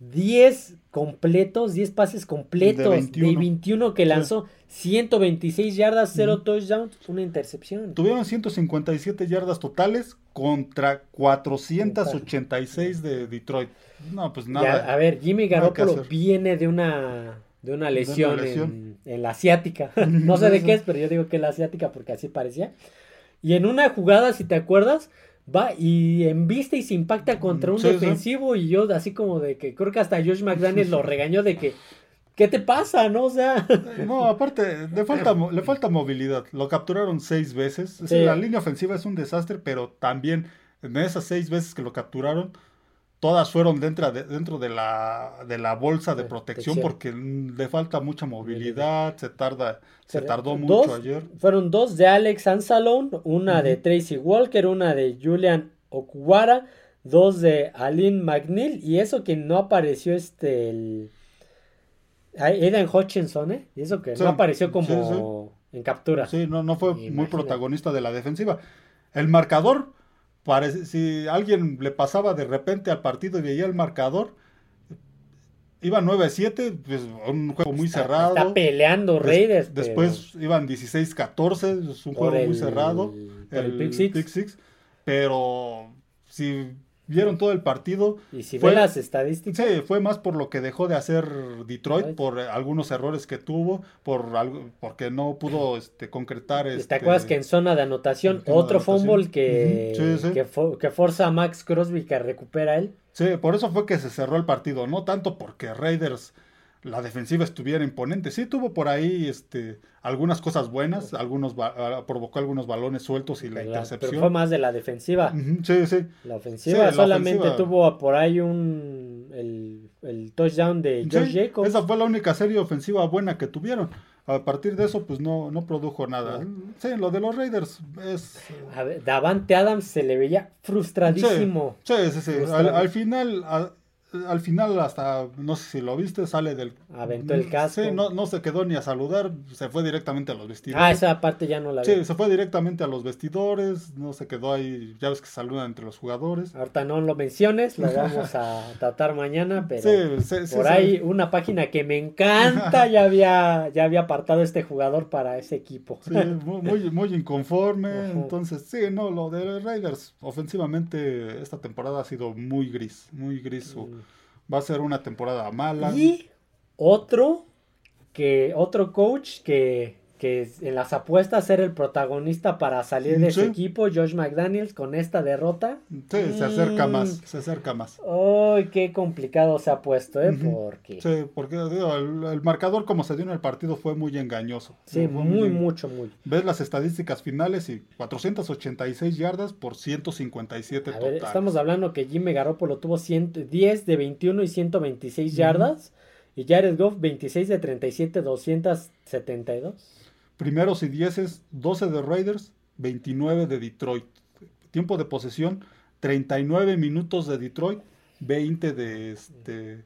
10 completos, 10 pases completos de 21, que lanzó, 126 yardas, 0 touchdowns, una intercepción.
Tuvieron 157 yardas totales contra 486 de Detroit. No, pues nada.
a ver, Jimmy Garoppolo viene de una de una lesión, En, la asiática. [LAUGHS] no sé de qué es, pero yo digo que es la asiática porque así parecía. Y en una jugada, si te acuerdas, va y en vista y se impacta contra un defensivo y yo así como de que creo que hasta Josh McDaniels lo regañó de que ¿qué te pasa? ¿No? O sea.
No, aparte, le falta, le falta movilidad. Lo capturaron seis veces. La línea ofensiva es un desastre, pero también en esas seis veces que lo capturaron, todas fueron dentro de, dentro de, la, de la bolsa de protección, porque le falta mucha movilidad, se tarda, se tardó mucho ayer.
Fueron dos de Alex Ansalone, una de Tracy Walker, una de Julian Okuwara, dos de Aline McNeil, y eso que no apareció este el Aiden Hutchinson, ¿eh? Y eso que no apareció como en captura.
Sí, no, no fue muy protagonista de la defensiva. El marcador Parece, si alguien le pasaba de repente al partido y veía el marcador, iba 9-7, pues un juego muy cerrado.
Está peleando Raiders.
después iban 16-14, es un juego muy cerrado.
el, el Pick
Six. Pero si vieron todo el partido.
Y si fue, las estadísticas.
Sí, fue más por lo que dejó de hacer Detroit, por algunos errores que tuvo, por algo, porque no pudo este, concretar. Este,
¿Te acuerdas que en zona de anotación, otro fumble que, que, forza a Max Crosby que recupera él?
Sí, por eso fue que se cerró el partido, no tanto porque Raiders la defensiva estuviera imponente. Sí tuvo por ahí este, algunas cosas buenas, algunos ah, provocó algunos balones sueltos y la intercepción. Pero
fue más de la defensiva.
sí, sí.
La ofensiva solamente tuvo por ahí un el, el touchdown de Josh Jacobs.
Esa fue la única serie ofensiva buena que tuvieron. A partir de eso, pues no, no produjo nada. Sí, lo de los Raiders es.
A ver, Davante Adams se le veía frustradísimo.
Sí, sí, sí. Al, final, al final hasta, no sé si lo viste, sale del...
Aventó el casco.
Sí, no, no se quedó ni a saludar, se fue directamente a los vestidores.
Ah, esa parte ya no la
vi. Sí, se fue directamente a los vestidores, no se quedó ahí, ya ves que saludan entre los jugadores.
Ahorita no lo menciones, lo [LAUGHS] vamos a tratar mañana, pero por ahí una página que me encanta ya había, ya había apartado este jugador para ese equipo.
Sí, muy, muy inconforme, [LAUGHS] entonces sí, no, lo de Raiders ofensivamente esta temporada ha sido muy gris, muy gris mm. Va a ser una temporada mala.
Y otro que otro coach que, que en las apuestas ser el protagonista para salir de ese equipo, Josh McDaniels, con esta derrota.
Sí, se acerca mm. más, se acerca más.
Ay, qué complicado se ha puesto, ¿eh? Porque...
Sí, porque el, marcador como se dio en el partido fue muy engañoso.
Sí, muy, mucho, muy.
Ves las estadísticas finales y 486 yardas por 157 a Ver,
estamos hablando que Jimmy Garoppolo tuvo 10 de 21 y 126 yardas. Y Jared Goff 26 de 37, 272.
Primeros y dieces, 12 de Raiders, 29 de Detroit. Tiempo de posesión, 39 minutos de Detroit, 20 de, este,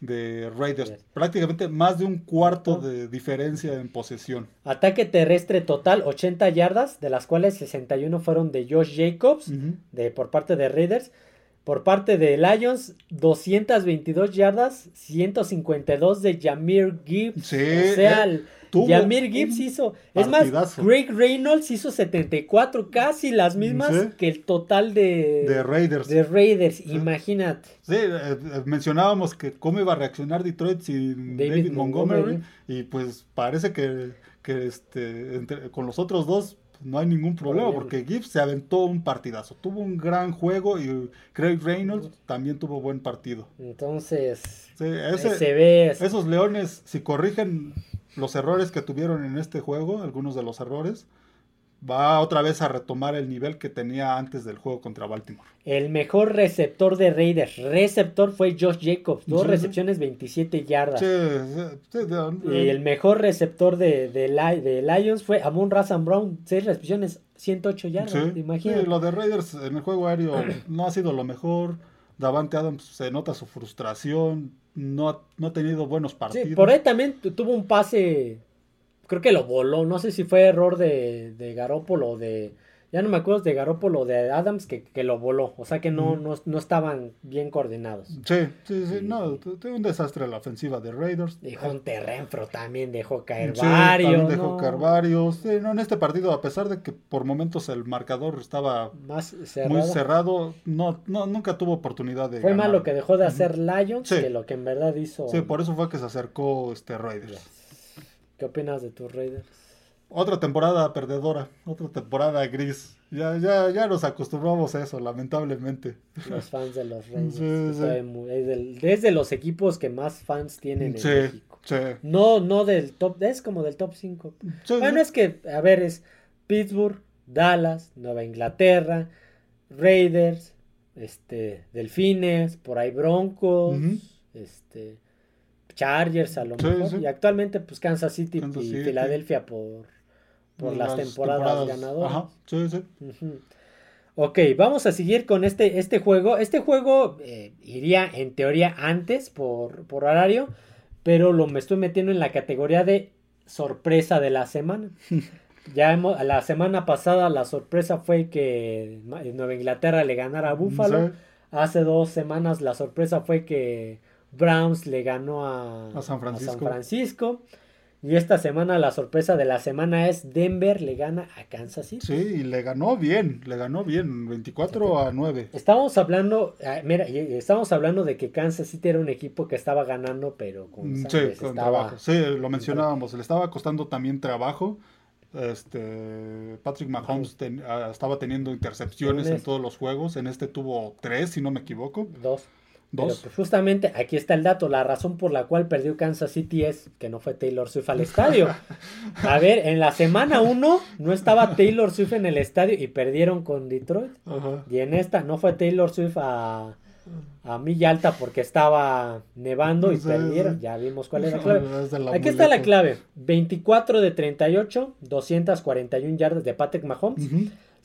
de Raiders. Prácticamente más de un cuarto de diferencia en posesión.
Ataque terrestre total, 80 yardas, de las cuales 61 fueron de Josh Jacobs, de, por parte de Raiders. Por parte de Lions, 222 yardas, 152 de Jamir Gibbs.
Sí,
o sea, eh, Jamir Gibbs hizo. Es más, Greg Reynolds hizo 74, casi las mismas que el total de,
de Raiders.
De Raiders, imagínate.
Sí, eh, eh, mencionábamos que cómo iba a reaccionar Detroit sin David, Montgomery, Y pues parece que, que este, con los otros dos no hay ningún problema porque Gibbs se aventó un partidazo. Tuvo un gran juego y Craig Reynolds también tuvo buen partido.
Entonces, se ve.
Esos leones, si corrigen los errores que tuvieron en este juego, algunos de los errores, va otra vez a retomar el nivel que tenía antes del juego contra Baltimore.
El mejor receptor de Raiders, receptor fue Josh Jacobs, dos recepciones, 27 yardas. y el mejor receptor de, de, Lions fue Amon Razan Brown, seis recepciones, 108 yardas, imagínate.
lo de Raiders en el juego aéreo [CLEARS THROAT] no ha sido lo mejor. Davante Adams se nota su frustración, no, no ha tenido buenos partidos.
por ahí también tuvo un pase creo que lo voló. No sé si fue error de, de Garópolo o de. Ya no me acuerdo de Garópolo o de Adams que, que, lo voló. O sea que no, no, no, estaban bien coordinados.
Sí, sí, sí. No, tuvo un desastre la ofensiva de Raiders.
Dejó un Terrenfro también, dejó caer varios. También
dejó caer varios. Sí, no, en este partido, a pesar de que por momentos el marcador estaba
Más
muy cerrado, no, no, nunca tuvo oportunidad de.
Fue más lo que dejó de hacer Lions que lo que en verdad hizo.
Sí, por eso fue que se acercó este Raiders.
¿Qué opinas de tus Raiders?
Otra temporada perdedora, otra temporada gris. Ya, ya, ya nos acostumbramos a eso, lamentablemente.
Los [LAUGHS] fans de los Raiders. es, de los equipos que más fans tienen en México.
Sí.
No, no del top, es como del top 5. bueno, es que, a ver, es Pittsburgh, Dallas, Nueva Inglaterra, Raiders, este, Delfines, por ahí Broncos, este, Chargers a lo mejor. Y actualmente, pues Kansas City y Filadelfia por, por las, temporadas, ganadoras. Ajá, sí, sí. Ok, vamos a seguir con este, este juego. Este juego eh, iría en teoría antes por, por horario, pero lo me estoy metiendo en la categoría de sorpresa de la semana. [LAUGHS] ya hemos, la semana pasada la sorpresa fue que Nueva Inglaterra le ganara a Buffalo. Hace dos semanas la sorpresa fue que Browns le ganó a, San Francisco. Y esta semana la sorpresa de la semana es Denver le gana a Kansas City.
Sí, y le ganó bien, le ganó bien, 24 a 9.
Estamos hablando, ah, mira, estamos hablando de que Kansas City era un equipo que estaba ganando, pero con,
mm, sí, con trabajo. Sí, lo mencionábamos, le estaba costando también trabajo. Este Patrick Mahomes ah, estaba teniendo intercepciones en todos los juegos. En este tuvo tres, si no me equivoco.
Dos. Pero pues, justamente aquí está el dato, la razón por la cual perdió Kansas City es que no fue Taylor Swift al estadio. [LAUGHS] A ver, en la semana 1 no estaba Taylor Swift en el estadio y perdieron con Detroit. Y en esta no fue Taylor Swift a, a Milla Alta porque estaba nevando y perdieron. Ya vimos cuál es la clave. Aquí está la clave. 24 de 38, 241 yardas de Patrick Mahomes.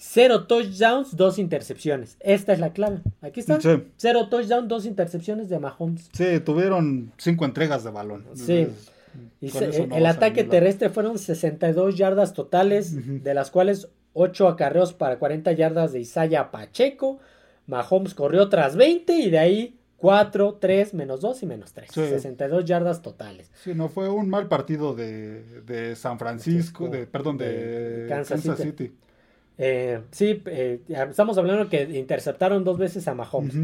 Cero touchdowns, dos intercepciones. Esta es la clave. Aquí está. Cero touchdowns, dos intercepciones de Mahomes.
Sí, tuvieron cinco entregas de balón. Sí.
Y el ataque terrestre fueron 62 yardas totales, de las cuales 8 acarreos para 40 yardas de Isaiah Pacheco. Mahomes corrió tras 20 y de ahí 4, 3, menos 2 y menos 3. 62 yardas totales.
Sí, no fue un mal partido de, San Francisco, de, perdón, de, Kansas, City.
Eh, sí, eh, estamos hablando que interceptaron dos veces a Mahomes.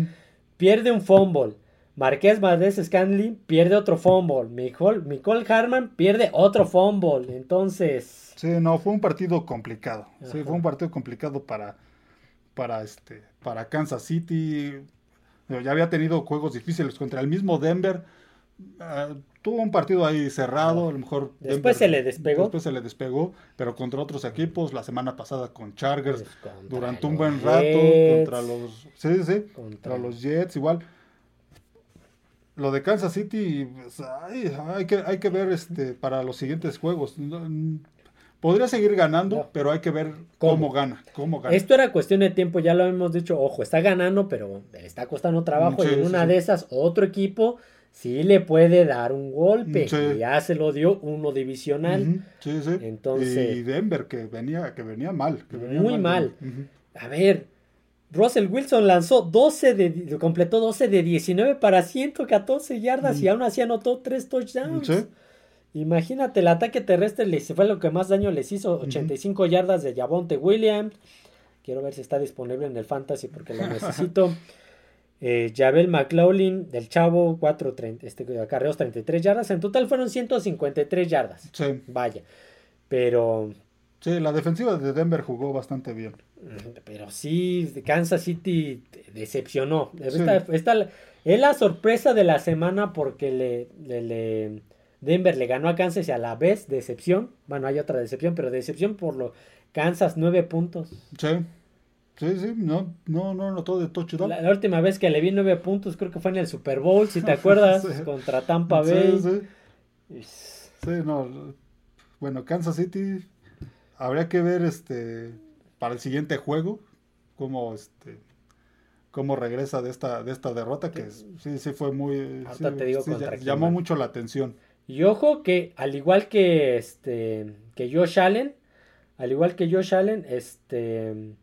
Pierde un fumble. Marqués Valdés Scanley pierde otro fumble. Nicole, Harman pierde otro fumble. Entonces.
Sí, no, fue un partido complicado. Sí, fue un partido complicado para, para, este, para Kansas City. Ya había tenido juegos difíciles contra el mismo Denver. Ah, tuvo un partido ahí cerrado, a lo mejor.
Después se le despegó.
Después se le despegó, pero contra otros equipos, la semana pasada con Chargers, pues durante un buen rato, contra los. Sí, sí, contra los Jets, igual. Lo de Kansas City, pues, hay, que, hay que ver este para los siguientes juegos. Podría seguir ganando, pero hay que ver cómo, gana, cómo gana.
Esto era cuestión de tiempo, ya lo hemos dicho, ojo, está ganando, pero le está costando trabajo y en una de esas otro equipo sí le puede dar un golpe. Ya se lo dio uno divisional.
Sí, sí. Entonces, y Denver, que venía, que venía mal.
muy mal. A ver, Russell Wilson lanzó 12 de, completó 12 de 19 para 114 yardas y aún así anotó 3 touchdowns. Imagínate, el ataque terrestre les fue lo que más daño les hizo. 85 yardas de Javonte Williams. Quiero ver si está disponible en el Fantasy porque lo [LAUGHS] necesito. Eh, Javel McLaughlin del Chavo, 4, 30, este, acarreos 33 yardas. En total fueron 153 yardas. Sí. Vaya. Pero.
Sí, la defensiva de Denver jugó bastante bien.
Pero sí, Kansas City decepcionó. Esta, es la sorpresa de la semana porque le, le, Denver le ganó a Kansas y a la vez decepción. Bueno, hay otra decepción, pero decepción por lo Kansas 9 puntos.
Sí. Sí, sí, no, no, no, no, todo de touchdown.
La, la, última vez que le vi nueve puntos creo que fue en el Super Bowl, si te [LAUGHS] acuerdas, contra Tampa Bay.
Sí, sí. sí, no. Bueno, Kansas City, habría que ver este para el siguiente juego cómo este cómo regresa de esta de esta derrota que sí sí fue muy te digo llamó mucho la atención.
Y ojo que al igual que este que Josh Allen, al igual que Josh Allen, este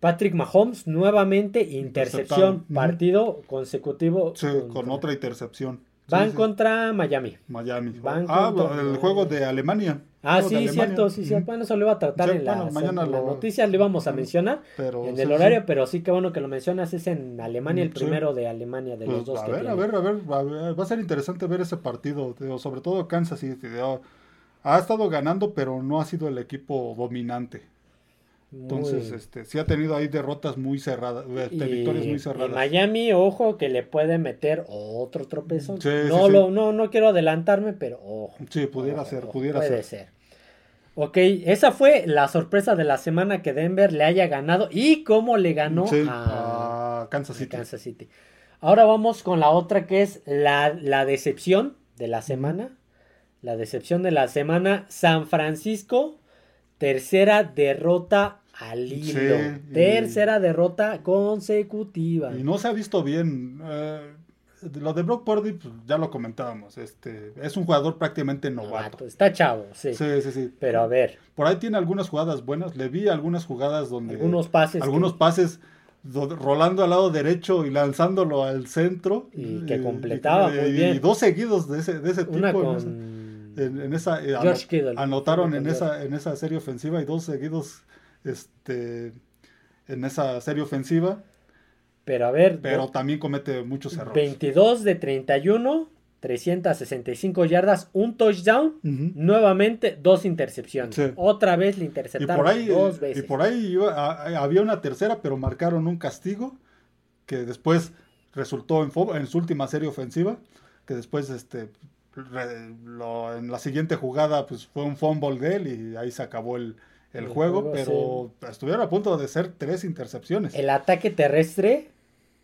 Patrick Mahomes nuevamente intercepción, partido consecutivo.
Sí, con otra intercepción.
Van contra Miami.
Miami. ah, el juego de Alemania.
Ah, sí, cierto, sí, cierto. Bueno, eso lo iba a tratar en, la, mañana las noticias, lo íbamos a mencionar en el horario, pero sí que bueno que lo mencionas, es en Alemania, el primero de Alemania de los pues, dos.
A ver, a ver, a ver, va a ser interesante ver ese partido, sobre todo Kansas City. Ha estado ganando, pero no ha sido el equipo dominante. Entonces, este, sí ha tenido ahí derrotas muy cerradas, este, victorias muy cerradas.
Miami, ojo, que le puede meter otro tropezón. no, Lo, no, no quiero adelantarme, pero ojo.
Sí, pudiera ser, pudiera
puede ser. Ok, esa fue la sorpresa de la semana que Denver le haya ganado y cómo le ganó a,
a Kansas City.
Kansas City. Ahora vamos con la otra que es la, la decepción de la semana. La decepción de la semana. San Francisco, tercera derrota al hilo. tercera derrota consecutiva.
Y no se ha visto bien. Eh, lo de Brock Purdy, pues, ya lo comentábamos. Este, es un jugador prácticamente novato.
Está chavo, sí.
Sí, sí, sí.
Pero a ver.
Por ahí tiene algunas jugadas buenas. Le vi algunas jugadas donde.
Algunos pases.
Algunos pases rolando al lado derecho y lanzándolo al centro.
Y que completaba muy bien.
Y dos seguidos de ese, de ese tipo. En esa, eh, anotaron en esa, en esa serie ofensiva y dos seguidos este, en esa serie ofensiva.
Pero a ver.
Pero también comete muchos errores.
22 de 31, 365 yardas, un touchdown, nuevamente dos intercepciones. Otra vez le interceptaron dos veces.
Y por ahí había una tercera, pero marcaron un castigo que después resultó en, en su última serie ofensiva, que después este, en la siguiente jugada pues fue un fumble de él y ahí se acabó el, juego, pero estuvieron a punto de ser tres intercepciones.
El ataque terrestre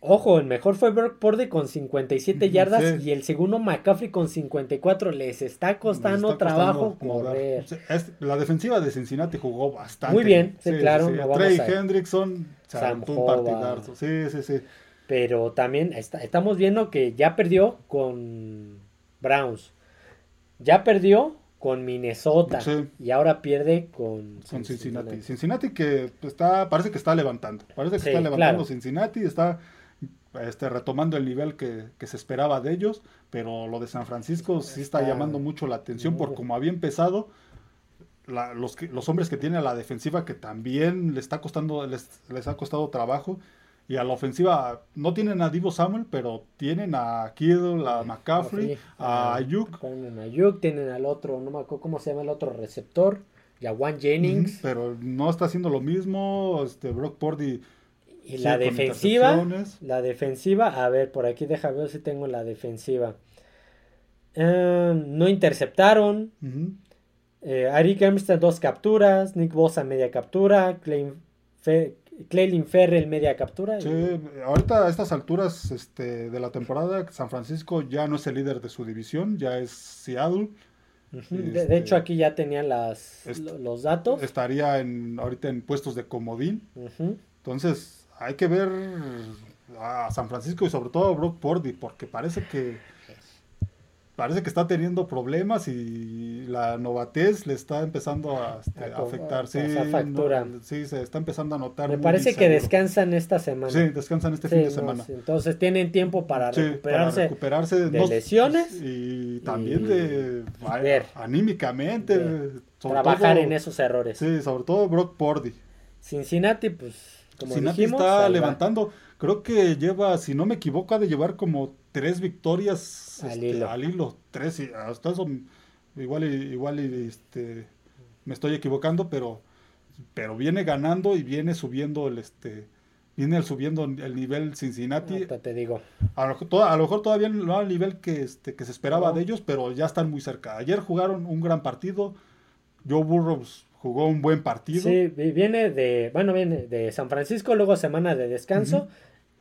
Ojo, el mejor fue Brock Purdy con 57 yardas y el segundo McCaffrey con 54. Les está costando trabajo correr.
La defensiva de Cincinnati jugó bastante.
Muy bien, sí, claro.
Trey Hendrickson se un partidazo. Sí, sí, sí.
Pero también estamos viendo que ya perdió con Browns. Ya perdió con Minnesota y ahora pierde con,
Cincinnati. Cincinnati. que está, parece que está levantando. Parece que está levantando Cincinnati, está este, retomando el nivel que, se esperaba de ellos, pero lo de San Francisco sí está, llamando mucho la atención por como había empezado. los, los hombres que tiene a la defensiva que también le está costando, les, les ha costado trabajo. Y a la ofensiva no tienen a Divo Samuel, pero tienen a Kittle, a McCaffrey, a Ayuk.
Tienen a Ayuk, tienen al otro, no me acuerdo cómo se llama el otro receptor, Juan Jennings.
pero no está haciendo lo mismo. Este Brock Purdy
y la defensiva, la defensiva, a ver, por aquí deja ver si tengo la defensiva. Em, no interceptaron. Uh Ari dos capturas. Nick Bosa media captura. Clay, Ferrell media captura.
Sí, ahorita a estas alturas este, de la temporada, San Francisco ya no es el líder de su división, ya es Seattle.
de, este, hecho, aquí ya tenían las, los datos.
Estaría en, ahorita en puestos de comodín. Entonces, hay que ver a San Francisco y sobre todo a Brock Purdy, porque parece que parece que está teniendo problemas y la novatez le está empezando a, este, afectar. Sí,
factura.
sí, se está empezando a notar.
Me parece que descansan esta semana.
Sí, descansan este fin de semana.
entonces tienen tiempo para recuperarse, de lesiones
y también de anímicamente.
trabajar en esos errores.
Sí, sobre todo Brock Purdy.
Cincinnati, pues
como está levantando. Creo que lleva, si no me equivoco, ha de llevar como tres victorias
al, este,
hilo. Tres, hasta eso, igual, igual este, me estoy equivocando, pero, pero viene ganando y viene subiendo el este viene subiendo el nivel Cincinnati.
te digo.
A lo, a lo, mejor todavía no al nivel que, este, que se esperaba de ellos, pero ya están muy cerca. Ayer jugaron un gran partido. Joe Burrows jugó un buen partido.
Sí, viene de, bueno, viene de San Francisco, luego semana de descanso.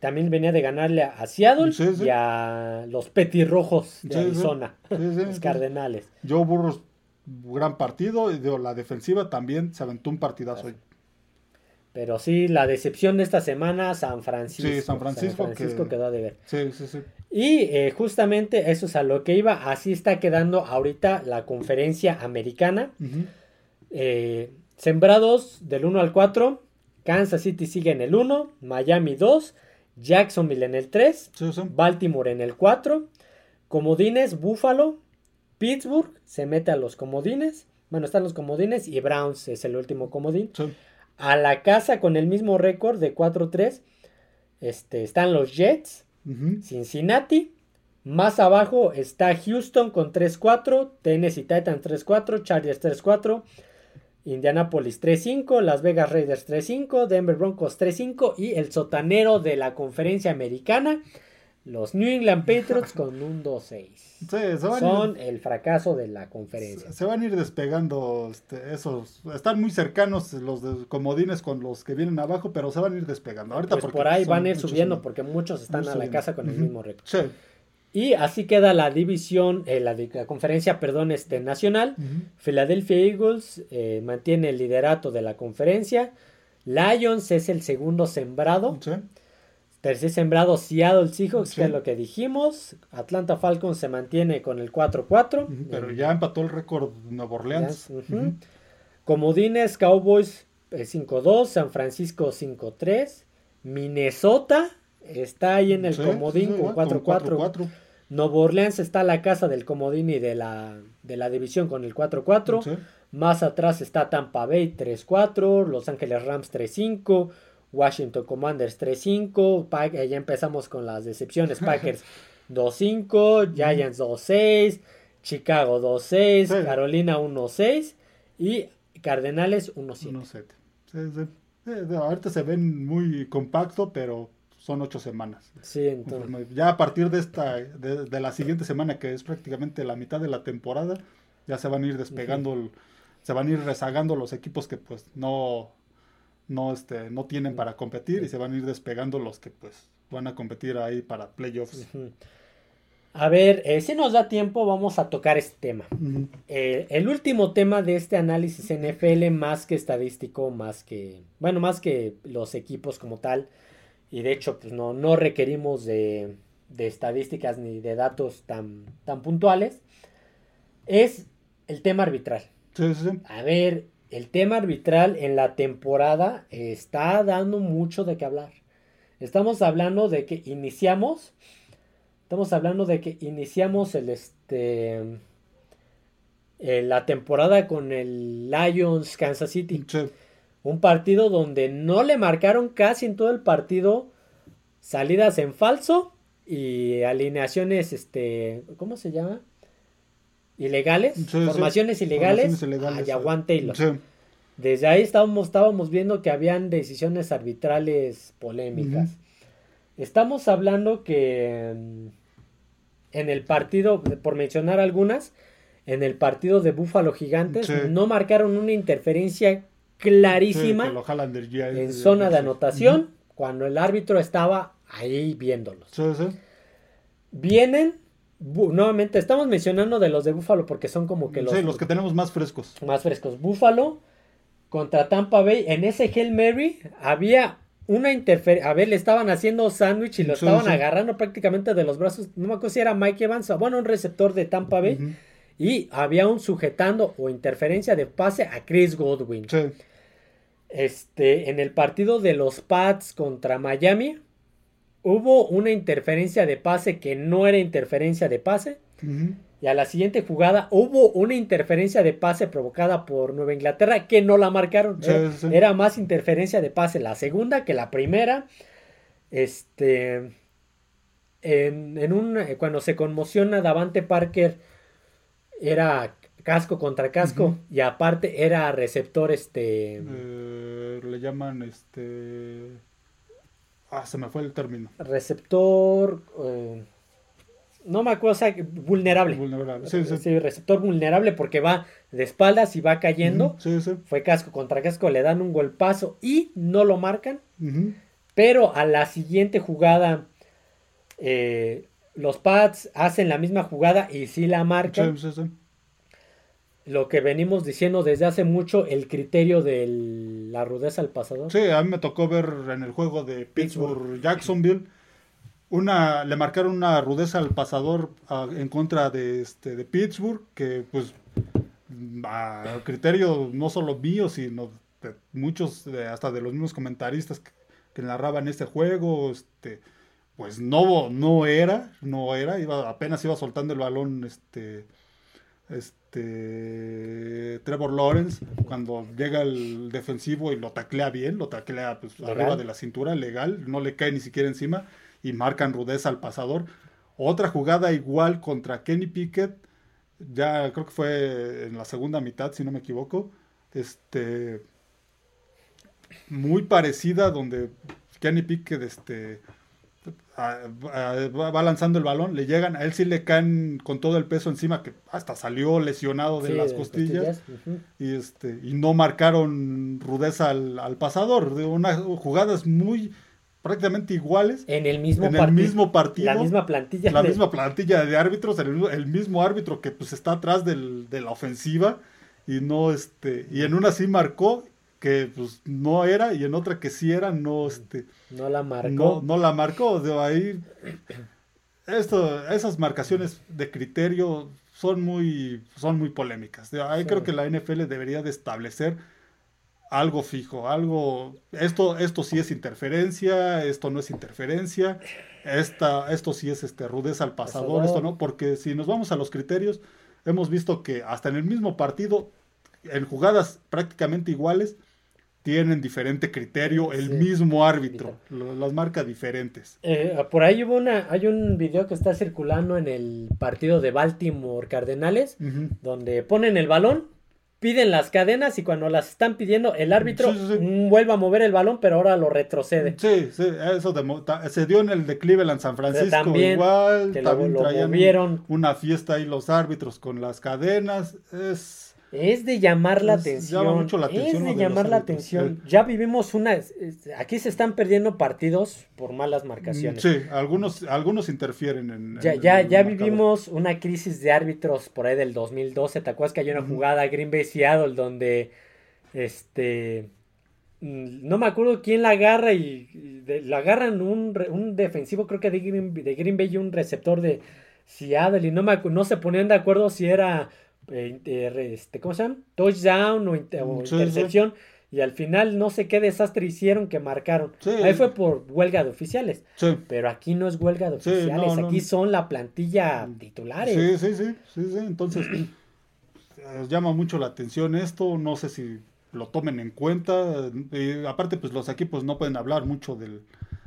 También venía de ganarle a Seattle y a los petirrojos de Arizona, los Cardenales.
Joe Burros, gran partido, y de la defensiva también se aventó un partidazo.
Pero sí, la decepción de esta semana, San Francisco.
Sí, San Francisco.
San Francisco quedó de ver.
Sí, sí, sí.
Y eh, justamente eso es a lo que iba. Así está quedando ahorita la conferencia americana. Eh, sembrados del 1 al 4. Kansas City sigue en el 1. Miami 2. Jacksonville en el 3. Baltimore en el 4. Comodines, Buffalo. Pittsburgh se mete a los comodines. Bueno, están los comodines y Browns es el último comodín. A la casa con el mismo récord de 4-3 este, están los Jets, Cincinnati. Más abajo está Houston con 3-4, Tennessee Titans 3-4, Chargers 3-4, Indianapolis 3-5, Las Vegas Raiders 3-5, Denver Broncos 3-5 y el sotanero de la conferencia americana, Los New England Patriots [LAUGHS] con un 2-6. Son el fracaso de la conferencia.
Se, van a ir despegando este, esos. Están muy cercanos los de comodines con los que vienen abajo, pero se van a ir despegando. Ahorita
pues por ahí van a ir subiendo porque muchos están a la casa con el mismo récord. Y así queda la división, eh, la, conferencia, perdón, este, nacional. Philadelphia Eagles eh, mantiene el liderato de la conferencia. Lions es el segundo sembrado. Tercer sembrado Seattle Seahawks, que es lo que dijimos. Atlanta Falcons se mantiene con el 4-4.
Pero ya empató el récord Nueva Orleans.
Comodines Cowboys 5-2, San Francisco 5-3. Minnesota está ahí en el comodín con 4-4. Nueva Orleans está la casa del comodín y de la, de la división con el 4-4. Más atrás está Tampa Bay 3-4, Los Ángeles Rams 3-5. Washington Commanders 3-5, eh, ya empezamos con las decepciones, [LAUGHS] Packers 2-5, Giants 2-6, Chicago 2-6, Carolina 1-6 y Cardenales 1-7.
ahorita se ven muy compacto, pero son ocho semanas.
Sí, entonces.
Ya a partir de esta, de, la siguiente semana, que es prácticamente la mitad de la temporada, ya se van a ir despegando, se van a ir rezagando los equipos que pues no, no, este, no tienen para competir y se van a ir despegando los que pues van a competir ahí para playoffs.
A ver, eh, si nos da tiempo vamos a tocar este tema. Eh, el último tema de este análisis NFL más que estadístico, más que, bueno, más que los equipos como tal, y de hecho pues no, no requerimos de, de estadísticas ni de datos tan, tan puntuales, es el tema arbitral. A ver, el tema arbitral en la temporada está dando mucho de qué hablar. Estamos hablando de que iniciamos, estamos hablando de que iniciamos el este eh, la temporada con el Lions Kansas City. Un partido donde no le marcaron casi en todo el partido salidas en falso y alineaciones, este, ¿cómo se llama? ilegales, formaciones ilegales, a Yaguan Taylor. Desde ahí estábamos, estábamos viendo que habían decisiones arbitrales polémicas. Estamos hablando que mm, en el partido, por mencionar algunas, en el partido de Búfalo Gigantes no marcaron una interferencia clarísima en zona de anotación cuando el árbitro estaba ahí viéndolos. Vienen nuevamente estamos mencionando de los de Búfalo porque son como que
los, los que tenemos más frescos.
Más frescos. Búfalo contra Tampa Bay. En ese Hail Mary había una interferencia. A ver, le estaban haciendo sándwich y lo estaban agarrando prácticamente de los brazos. No me acuerdo si era Mike Evans o bueno, un receptor de Tampa Bay. Y había un sujetando o interferencia de pase a Chris Godwin. Este, en el partido de los Pats contra Miami, hubo una interferencia de pase que no era interferencia de pase. Y a la siguiente jugada hubo una interferencia de pase provocada por Nueva Inglaterra que no la marcaron. era, más interferencia de pase la segunda que la primera. Este. En, un, cuando se conmociona Davante Parker era casco contra casco y aparte era receptor este
eh, le llaman este Ah, se me fue el término.
Receptor. Eh, no me acuerdo, o sea, vulnerable.
Vulnerable, sí, sí.
receptor vulnerable porque va de espaldas y va cayendo. sí, sí. Fue casco contra casco, le dan un golpazo y no lo marcan. Pero a la siguiente jugada, eh, los Pats hacen la misma jugada y sí la marcan. Lo que venimos diciendo desde hace mucho, el criterio de la rudeza al pasador.
Sí, a mí me tocó ver en el juego de Pittsburgh-Jacksonville, una, le marcaron una rudeza al pasador en contra de, este, de Pittsburgh, que pues a criterio no solo mío, sino de muchos, hasta de los mismos comentaristas que, narraban este juego, este, pues no, no era, no era, iba, apenas iba soltando el balón, este, este Trevor Lawrence cuando llega el defensivo y lo taclea bien, lo taclea pues, arriba de la cintura, legal, no le cae ni siquiera encima y marcan rudeza al pasador. Otra jugada igual contra Kenny Pickett, ya creo que fue en la segunda mitad, si no me equivoco, este muy parecida donde Kenny Pickett este va lanzando el balón, le llegan, a él sí le caen con todo el peso encima, que hasta salió lesionado de las costillas, y, este, y no marcaron rudeza al, pasador, de unas jugadas muy prácticamente iguales.
En el mismo,
en el mismo partido.
La misma plantilla.
La misma plantilla de árbitros, el, mismo árbitro que pues está atrás del, de la ofensiva y no este y en una sí marcó que pues no era y en otra que sí era no este
no la marcó.
no, no la marcó de ahí [CLEARS THROAT] esto esas marcaciones de criterio son muy son muy polémicas. De ahí creo que la NFL debería de establecer algo fijo algo esto esto sí es interferencia esto no es interferencia esta esto sí es este rudeza al pasador, esto no porque si nos vamos a los criterios hemos visto que hasta en el mismo partido en jugadas prácticamente iguales tienen diferente criterio, el mismo árbitro, las marcas diferentes.
Eh, por ahí hubo una, hay un video que está circulando en el partido de Baltimore Cardenales, donde ponen el balón, piden las cadenas y cuando las están pidiendo, el árbitro vuelve a mover el balón, pero ahora lo retrocede.
Sí, sí, eso se dio en el de Cleveland, San Francisco, también, igual, también traían una fiesta ahí los árbitros con las cadenas, es
es de llamar la atención. Es de, llamar la atención. Ya vivimos una. Aquí se están perdiendo partidos por malas marcaciones.
Sí, algunos, algunos interfieren en.
Ya, ya, ya vivimos una crisis de árbitros por ahí del 2012. ¿Te acuerdas que hay una jugada Green Bay Seattle donde. Este. Mm, no me acuerdo quién la agarra y. la agarran un, un defensivo, creo que de Green, de Green Bay y un receptor de Seattle. Y no, me, no se ponían de acuerdo si era este, ¿cómo se llama? Touchdown o, intercepción. Y al final no sé qué desastre hicieron que marcaron. Ahí fue por huelga de oficiales. Pero aquí no es huelga de oficiales, aquí son la plantilla titulares.
Sí, sí, sí, sí, Entonces, [CLEARS THROAT] llama mucho la atención esto. No sé si lo tomen en cuenta. aparte, pues los equipos no pueden hablar mucho del,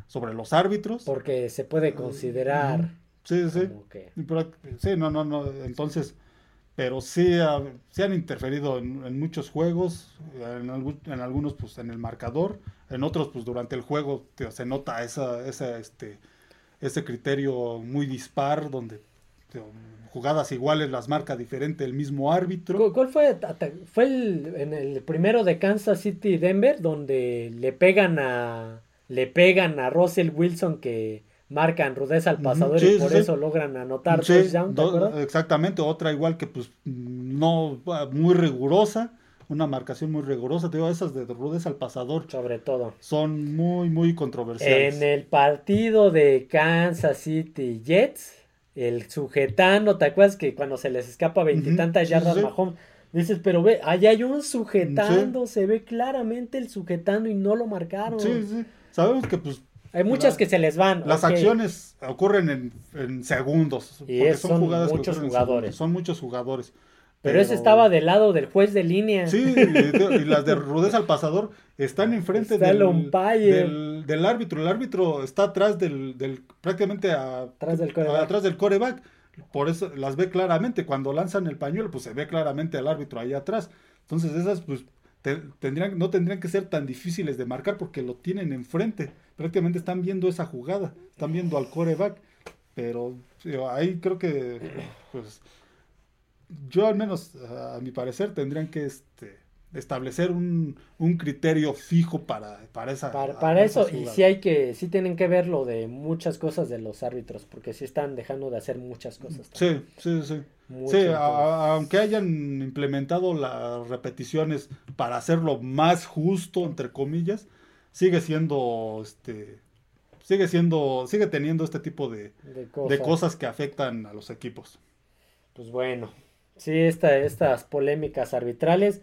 sobre los árbitros.
Porque se puede considerar.
Sí, sí. Sí, no, no, no. Entonces pero sí, han interferido en, muchos juegos, en, algunos pues en el marcador, en otros pues durante el juego se nota esa, esa, este, ese criterio muy dispar donde jugadas iguales las marca diferente el mismo árbitro.
¿Cuál fue? Fue el, en el primero de Kansas City Denver donde le pegan a le pegan a Russell Wilson que marcan rudeza al pasador y por eso logran anotar
Exactamente, otra igual que pues no muy rigurosa, una marcación muy rigurosa, te digo, esas de rudeza al pasador.
Sobre todo.
Son muy, muy controversiales.
En el partido de Kansas City Jets, el sujetando, ¿te acuerdas que cuando se les escapa veintitantas yardas Mahomes? Dices, pero ve, allá hay un sujetando, se ve claramente el sujetando y no lo marcaron.
Sí, sí. Sabemos que pues
hay muchas que se les van.
Las acciones ocurren en, segundos.
Y son, jugadas muchos jugadores.
son muchos jugadores.
Pero, ese estaba del lado del juez de línea.
Sí, y, las de rudeza al pasador están enfrente del, del, árbitro. El árbitro está atrás del, prácticamente
atrás del coreback.
atrás del coreback. Por eso las ve claramente. Cuando lanzan el pañuelo, pues se ve claramente al árbitro ahí atrás. Entonces esas, pues, tendrían, no tendrían que ser tan difíciles de marcar porque lo tienen enfrente. Prácticamente están viendo esa jugada, están viendo al coreback. Pero ahí creo que, pues, yo al menos, a mi parecer, tendrían que este, establecer un, criterio fijo para, para esa.
Para, eso, y sí hay que, sí tienen que ver lo de muchas cosas de los árbitros, porque sí están dejando de hacer muchas cosas.
Sí, sí, sí. sí, aunque hayan implementado las repeticiones para hacerlo más justo, entre comillas, sigue siendo, este, sigue siendo, sigue teniendo este tipo de, de, cosas. que afectan a los equipos.
Pues bueno, sí, esta, estas polémicas arbitrales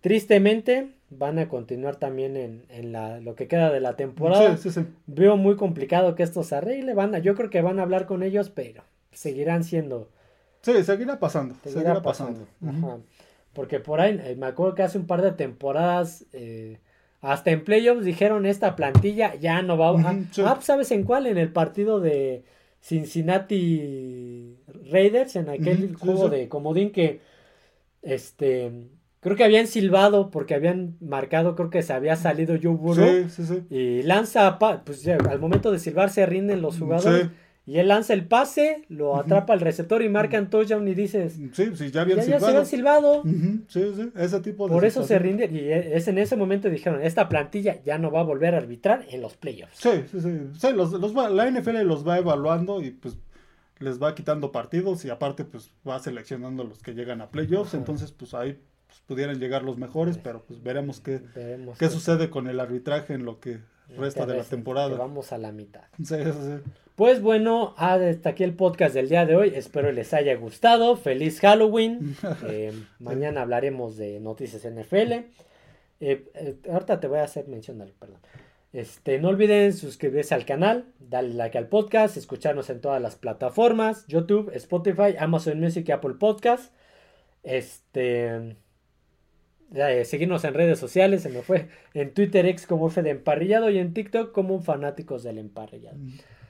Tristemente van a continuar también en, en la, lo que queda de la temporada. Veo muy complicado que esto se arregle. Van yo creo que van a hablar con ellos, pero seguirán siendo.
Sí, seguirá pasando. Seguirá, pasando.
Porque por ahí, eh, me acuerdo que hace un par de temporadas, eh, hasta en playoffs dijeron esta plantilla ya no va a... ah, pues, ¿sabes en cuál? En el partido de Cincinnati Raiders, en aquel juego de comodín que este Creo que habían silbado porque habían marcado, creo que se había salido Joe Burrow. Sí, sí, sí. Y lanza, pues al momento de silbar se rinden los jugadores. Y él lanza el pase, lo atrapa al receptor y marcan touchdown y dices.
Sí, sí, ya habían
ya, silbado. Ya se habían silbado.
Sí, sí, ese tipo de.
Por eso se rinde. Y es en ese momento dijeron: esta plantilla ya no va a volver a arbitrar en los playoffs.
Sí, sí, sí. sí los, los la NFL los va evaluando y pues les va quitando partidos y aparte pues va seleccionando los que llegan a playoffs. Entonces, pues ahí pues, pudieran llegar los mejores, pero pues veremos qué, qué sucede con el arbitraje en lo que resta de la temporada.
Vamos a la mitad.
Sí, sí.
Pues bueno, hasta aquí el podcast del día de hoy. Espero les haya gustado. Feliz Halloween. [LAUGHS] Eh, mañana hablaremos de noticias NFL. Eh, eh, ahorita te voy a hacer mención, perdón. Este, no olviden suscribirse al canal, darle like al podcast, escucharnos en todas las plataformas, YouTube, Spotify, Amazon Music y Apple Podcast. Este, seguirnos en redes sociales, se me fue en Twitter X como F de Emparrillado y en TikTok como Fanáticos del Emparrillado.